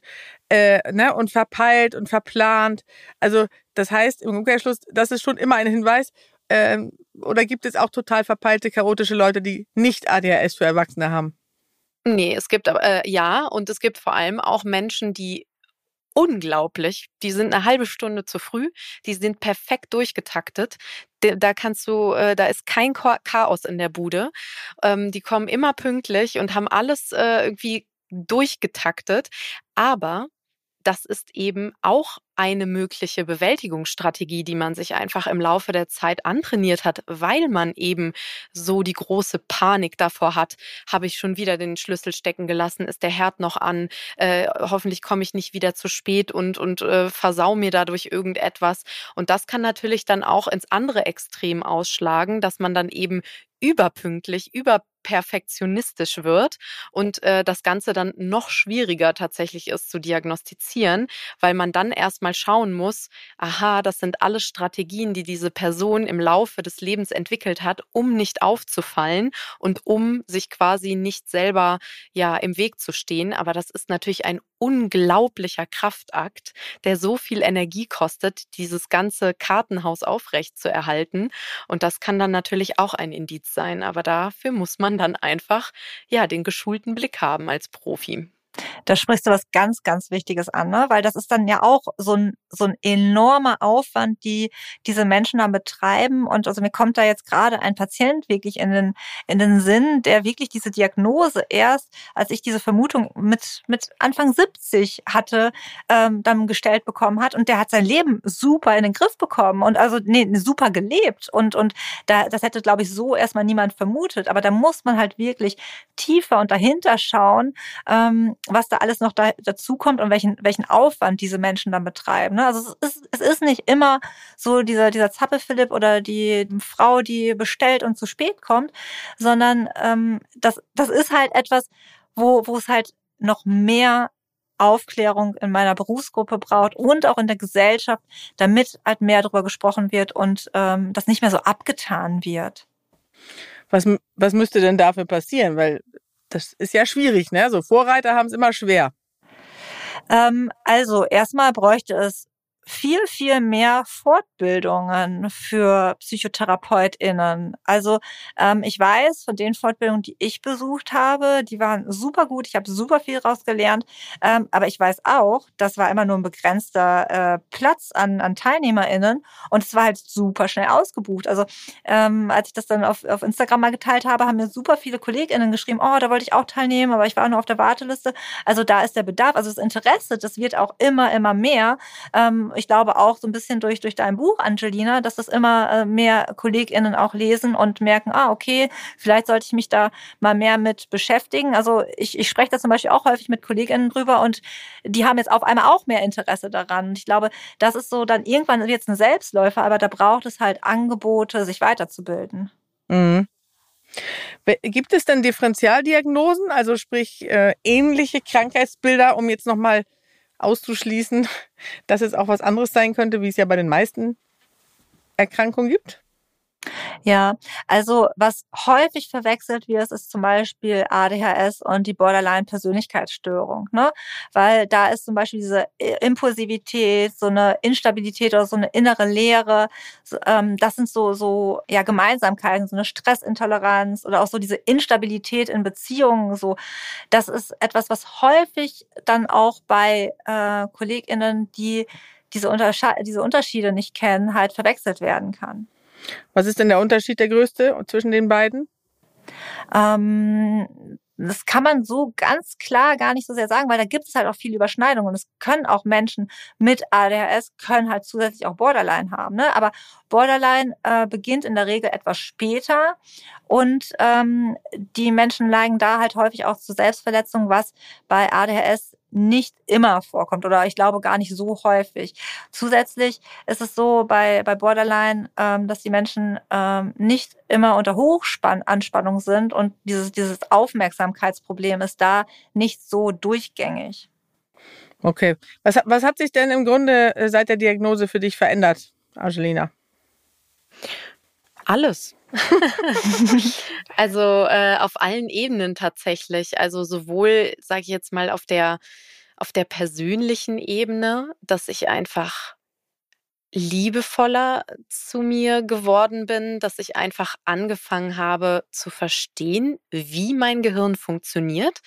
äh, ne, und verpeilt und verplant. Also das heißt im Umkehrschluss, das ist schon immer ein Hinweis. Ähm, oder gibt es auch total verpeilte, chaotische Leute, die nicht ADHS für Erwachsene haben? Nee, es gibt äh, ja, und es gibt vor allem auch Menschen, die unglaublich. Die sind eine halbe Stunde zu früh. Die sind perfekt durchgetaktet. Da kannst du, äh, da ist kein Chaos in der Bude. Ähm, die kommen immer pünktlich und haben alles äh, irgendwie durchgetaktet. Aber das ist eben auch eine mögliche Bewältigungsstrategie, die man sich einfach im Laufe der Zeit antrainiert hat, weil man eben so die große Panik davor hat, habe ich schon wieder den Schlüssel stecken gelassen, ist der Herd noch an, äh, hoffentlich komme ich nicht wieder zu spät und, und äh, versau mir dadurch irgendetwas. Und das kann natürlich dann auch ins andere Extrem ausschlagen, dass man dann eben überpünktlich, überperfektionistisch wird und äh, das Ganze dann noch schwieriger tatsächlich ist zu diagnostizieren, weil man dann erstmal schauen muss, aha, das sind alles Strategien, die diese Person im Laufe des Lebens entwickelt hat, um nicht aufzufallen und um sich quasi nicht selber ja im Weg zu stehen. Aber das ist natürlich ein unglaublicher Kraftakt, der so viel Energie kostet, dieses ganze Kartenhaus aufrecht zu erhalten. Und das kann dann natürlich auch ein Indiz sein. Aber dafür muss man dann einfach, ja, den geschulten Blick haben als Profi. Da sprichst du was ganz, ganz Wichtiges an, ne? weil das ist dann ja auch so ein, so ein enormer Aufwand, die diese Menschen dann betreiben. Und also mir kommt da jetzt gerade ein Patient wirklich in den, in den Sinn, der wirklich diese Diagnose erst, als ich diese Vermutung mit, mit Anfang 70 hatte, ähm, dann gestellt bekommen hat. Und der hat sein Leben super in den Griff bekommen und also nee, super gelebt. Und, und da, das hätte, glaube ich, so erstmal niemand vermutet. Aber da muss man halt wirklich tiefer und dahinter schauen, ähm, was da alles noch da, dazu kommt und welchen, welchen Aufwand diese Menschen dann betreiben. Ne? Also es ist, es ist nicht immer so dieser, dieser Zappe-Philipp oder die Frau, die bestellt und zu spät kommt, sondern ähm, das, das ist halt etwas, wo, wo es halt noch mehr Aufklärung in meiner Berufsgruppe braucht und auch in der Gesellschaft, damit halt mehr darüber gesprochen wird und ähm, das nicht mehr so abgetan wird. Was, was müsste denn dafür passieren? Weil das ist ja schwierig, ne? So Vorreiter haben es immer schwer. Ähm, also erstmal bräuchte es viel, viel mehr Fortbildungen für PsychotherapeutInnen. Also ähm, ich weiß von den Fortbildungen, die ich besucht habe, die waren super gut, ich habe super viel rausgelernt, ähm, aber ich weiß auch, das war immer nur ein begrenzter äh, Platz an, an TeilnehmerInnen und es war halt super schnell ausgebucht. Also ähm, als ich das dann auf, auf Instagram mal geteilt habe, haben mir super viele KollegInnen geschrieben, oh, da wollte ich auch teilnehmen, aber ich war nur auf der Warteliste. Also da ist der Bedarf, also das Interesse, das wird auch immer, immer mehr. Ähm, ich glaube auch so ein bisschen durch, durch dein Buch, Angelina, dass das immer äh, mehr KollegInnen auch lesen und merken, ah, okay, vielleicht sollte ich mich da mal mehr mit beschäftigen. Also ich, ich spreche da zum Beispiel auch häufig mit KollegInnen drüber und die haben jetzt auf einmal auch mehr Interesse daran. Ich glaube, das ist so dann irgendwann jetzt ein Selbstläufer, aber da braucht es halt Angebote, sich weiterzubilden. Mhm. Gibt es denn Differentialdiagnosen, also sprich äh, ähnliche Krankheitsbilder, um jetzt nochmal auszuschließen, dass es auch was anderes sein könnte, wie es ja bei den meisten Erkrankungen gibt? Ja, also was häufig verwechselt wird, ist zum Beispiel ADHS und die Borderline-Persönlichkeitsstörung, ne? Weil da ist zum Beispiel diese Impulsivität, so eine Instabilität oder so eine innere Leere. Ähm, das sind so so ja Gemeinsamkeiten, so eine Stressintoleranz oder auch so diese Instabilität in Beziehungen. So, das ist etwas, was häufig dann auch bei äh, KollegInnen, die diese, diese Unterschiede nicht kennen, halt verwechselt werden kann. Was ist denn der Unterschied der größte zwischen den beiden? Ähm, das kann man so ganz klar gar nicht so sehr sagen, weil da gibt es halt auch viele Überschneidungen. Und es können auch Menschen mit ADHS, können halt zusätzlich auch Borderline haben. Ne? Aber Borderline äh, beginnt in der Regel etwas später und ähm, die Menschen neigen da halt häufig auch zu Selbstverletzungen, was bei ADHS nicht immer vorkommt oder ich glaube gar nicht so häufig. Zusätzlich ist es so bei, bei Borderline, ähm, dass die Menschen ähm, nicht immer unter Hochspannung sind und dieses, dieses Aufmerksamkeitsproblem ist da nicht so durchgängig. Okay. Was, was hat sich denn im Grunde äh, seit der Diagnose für dich verändert, Angelina? Alles. also äh, auf allen Ebenen tatsächlich. Also sowohl, sage ich jetzt mal, auf der auf der persönlichen Ebene, dass ich einfach liebevoller zu mir geworden bin, dass ich einfach angefangen habe zu verstehen, wie mein Gehirn funktioniert,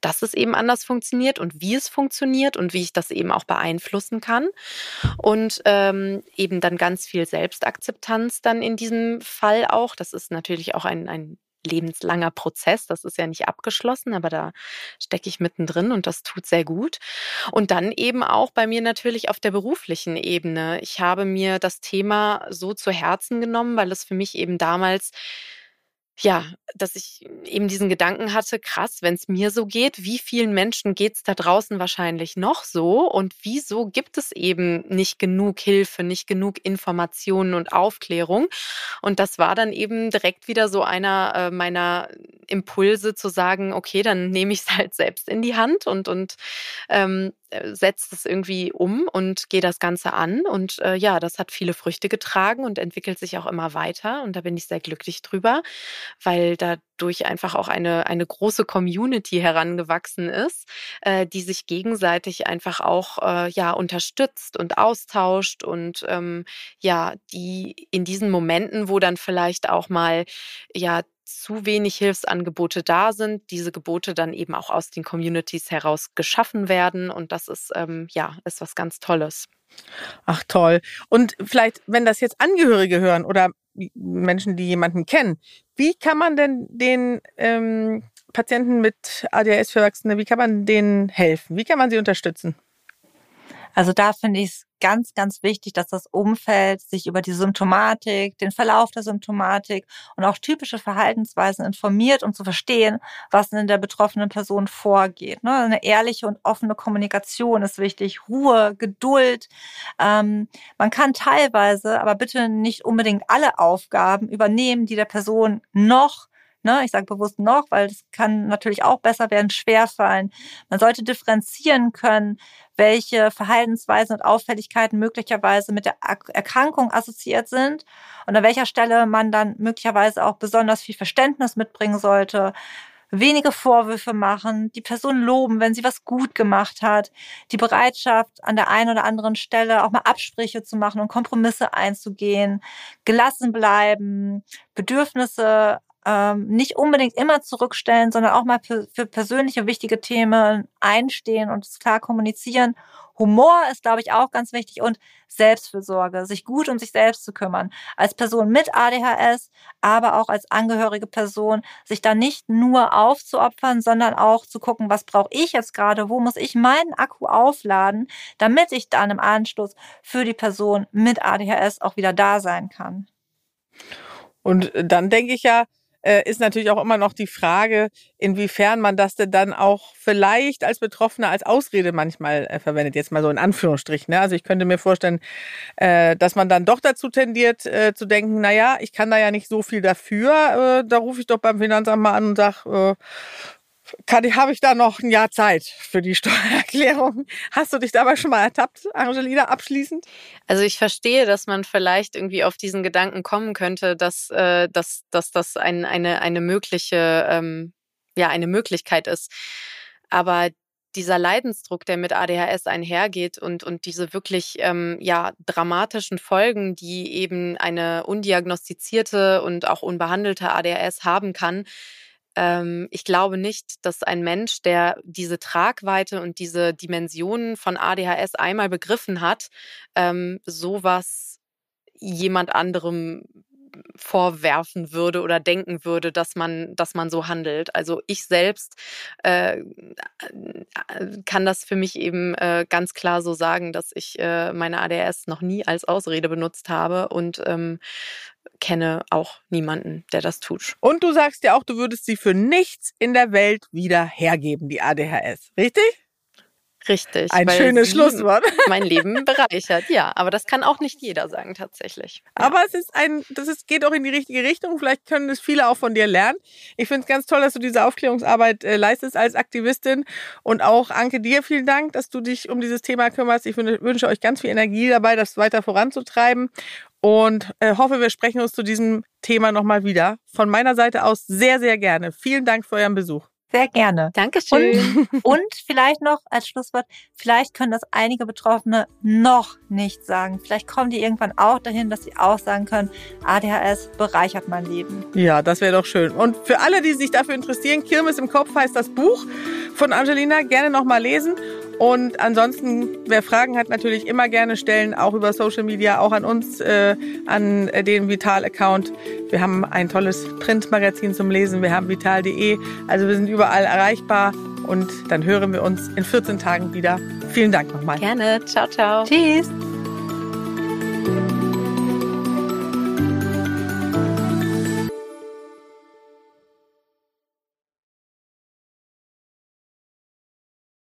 dass es eben anders funktioniert und wie es funktioniert und wie ich das eben auch beeinflussen kann. Und ähm, eben dann ganz viel Selbstakzeptanz dann in diesem Fall auch. Das ist natürlich auch ein, ein lebenslanger Prozess. Das ist ja nicht abgeschlossen, aber da stecke ich mittendrin und das tut sehr gut. Und dann eben auch bei mir natürlich auf der beruflichen Ebene. Ich habe mir das Thema so zu Herzen genommen, weil es für mich eben damals ja, dass ich eben diesen Gedanken hatte, krass, wenn es mir so geht, wie vielen Menschen geht es da draußen wahrscheinlich noch so und wieso gibt es eben nicht genug Hilfe, nicht genug Informationen und Aufklärung? Und das war dann eben direkt wieder so einer äh, meiner Impulse zu sagen, okay, dann nehme ich es halt selbst in die Hand und, und ähm, äh, setzt es irgendwie um und gehe das Ganze an. Und äh, ja, das hat viele Früchte getragen und entwickelt sich auch immer weiter. Und da bin ich sehr glücklich drüber, weil dadurch einfach auch eine, eine große Community herangewachsen ist, äh, die sich gegenseitig einfach auch äh, ja, unterstützt und austauscht und ähm, ja, die in diesen Momenten, wo dann vielleicht auch mal ja zu wenig Hilfsangebote da sind, diese Gebote dann eben auch aus den Communities heraus geschaffen werden. Und das ist ähm, ja ist was ganz Tolles. Ach toll. Und vielleicht, wenn das jetzt Angehörige hören oder Menschen, die jemanden kennen, wie kann man denn den ähm, Patienten mit ADHS für Erwachsene, wie kann man denen helfen? Wie kann man sie unterstützen? Also da finde ich es ganz, ganz wichtig, dass das Umfeld sich über die Symptomatik, den Verlauf der Symptomatik und auch typische Verhaltensweisen informiert, um zu verstehen, was in der betroffenen Person vorgeht. Ne? Eine ehrliche und offene Kommunikation ist wichtig, Ruhe, Geduld. Ähm, man kann teilweise, aber bitte nicht unbedingt alle Aufgaben übernehmen, die der Person noch Ne? Ich sage bewusst noch, weil es kann natürlich auch besser werden, schwerfallen. Man sollte differenzieren können, welche Verhaltensweisen und Auffälligkeiten möglicherweise mit der Erkrankung assoziiert sind und an welcher Stelle man dann möglicherweise auch besonders viel Verständnis mitbringen sollte wenige Vorwürfe machen, die Person loben, wenn sie was gut gemacht hat, die Bereitschaft an der einen oder anderen Stelle auch mal Absprüche zu machen und Kompromisse einzugehen, gelassen bleiben, Bedürfnisse ähm, nicht unbedingt immer zurückstellen, sondern auch mal für, für persönliche wichtige Themen einstehen und es klar kommunizieren. Humor ist, glaube ich, auch ganz wichtig und Selbstfürsorge, sich gut um sich selbst zu kümmern. Als Person mit ADHS, aber auch als angehörige Person, sich da nicht nur aufzuopfern, sondern auch zu gucken, was brauche ich jetzt gerade, wo muss ich meinen Akku aufladen, damit ich dann im Anschluss für die Person mit ADHS auch wieder da sein kann. Und dann denke ich ja, äh, ist natürlich auch immer noch die Frage, inwiefern man das denn dann auch vielleicht als Betroffener als Ausrede manchmal äh, verwendet. Jetzt mal so in Anführungsstrichen. Ne? Also ich könnte mir vorstellen, äh, dass man dann doch dazu tendiert äh, zu denken, na ja, ich kann da ja nicht so viel dafür. Äh, da rufe ich doch beim Finanzamt mal an und sage, äh, habe ich da noch ein Jahr Zeit für die Steuererklärung. Hast du dich dabei schon mal ertappt, Angelina, abschließend? Also ich verstehe, dass man vielleicht irgendwie auf diesen Gedanken kommen könnte, dass, äh, dass, dass das ein, eine, eine mögliche, ähm, ja, eine Möglichkeit ist. Aber dieser Leidensdruck, der mit ADHS einhergeht und, und diese wirklich ähm, ja, dramatischen Folgen, die eben eine undiagnostizierte und auch unbehandelte ADHS haben kann, ähm, ich glaube nicht, dass ein Mensch, der diese Tragweite und diese Dimensionen von ADHS einmal begriffen hat, ähm, sowas jemand anderem vorwerfen würde oder denken würde, dass man, dass man so handelt. Also ich selbst äh, kann das für mich eben äh, ganz klar so sagen, dass ich äh, meine ADS noch nie als Ausrede benutzt habe und ähm, kenne auch niemanden, der das tut. Und du sagst ja auch, du würdest sie für nichts in der Welt wieder hergeben, die ADHS, richtig? Richtig. Ein schönes Schlusswort. Mein Leben bereichert, ja. Aber das kann auch nicht jeder sagen, tatsächlich. Ja. Aber es ist ein, das ist, geht auch in die richtige Richtung. Vielleicht können es viele auch von dir lernen. Ich finde es ganz toll, dass du diese Aufklärungsarbeit äh, leistest als Aktivistin. Und auch, Anke, dir vielen Dank, dass du dich um dieses Thema kümmerst. Ich wünsche euch ganz viel Energie dabei, das weiter voranzutreiben. Und äh, hoffe, wir sprechen uns zu diesem Thema nochmal wieder. Von meiner Seite aus sehr, sehr gerne. Vielen Dank für euren Besuch. Sehr gerne. Dankeschön. Und, und vielleicht noch als Schlusswort, vielleicht können das einige Betroffene noch nicht sagen. Vielleicht kommen die irgendwann auch dahin, dass sie auch sagen können, ADHS bereichert mein Leben. Ja, das wäre doch schön. Und für alle, die sich dafür interessieren, Kirmes im Kopf heißt das Buch von Angelina, gerne nochmal lesen. Und ansonsten, wer Fragen hat, natürlich immer gerne stellen, auch über Social Media, auch an uns, äh, an den Vital-Account. Wir haben ein tolles Printmagazin zum Lesen, wir haben vital.de, also wir sind überall erreichbar und dann hören wir uns in 14 Tagen wieder. Vielen Dank nochmal. Gerne, ciao, ciao. Tschüss.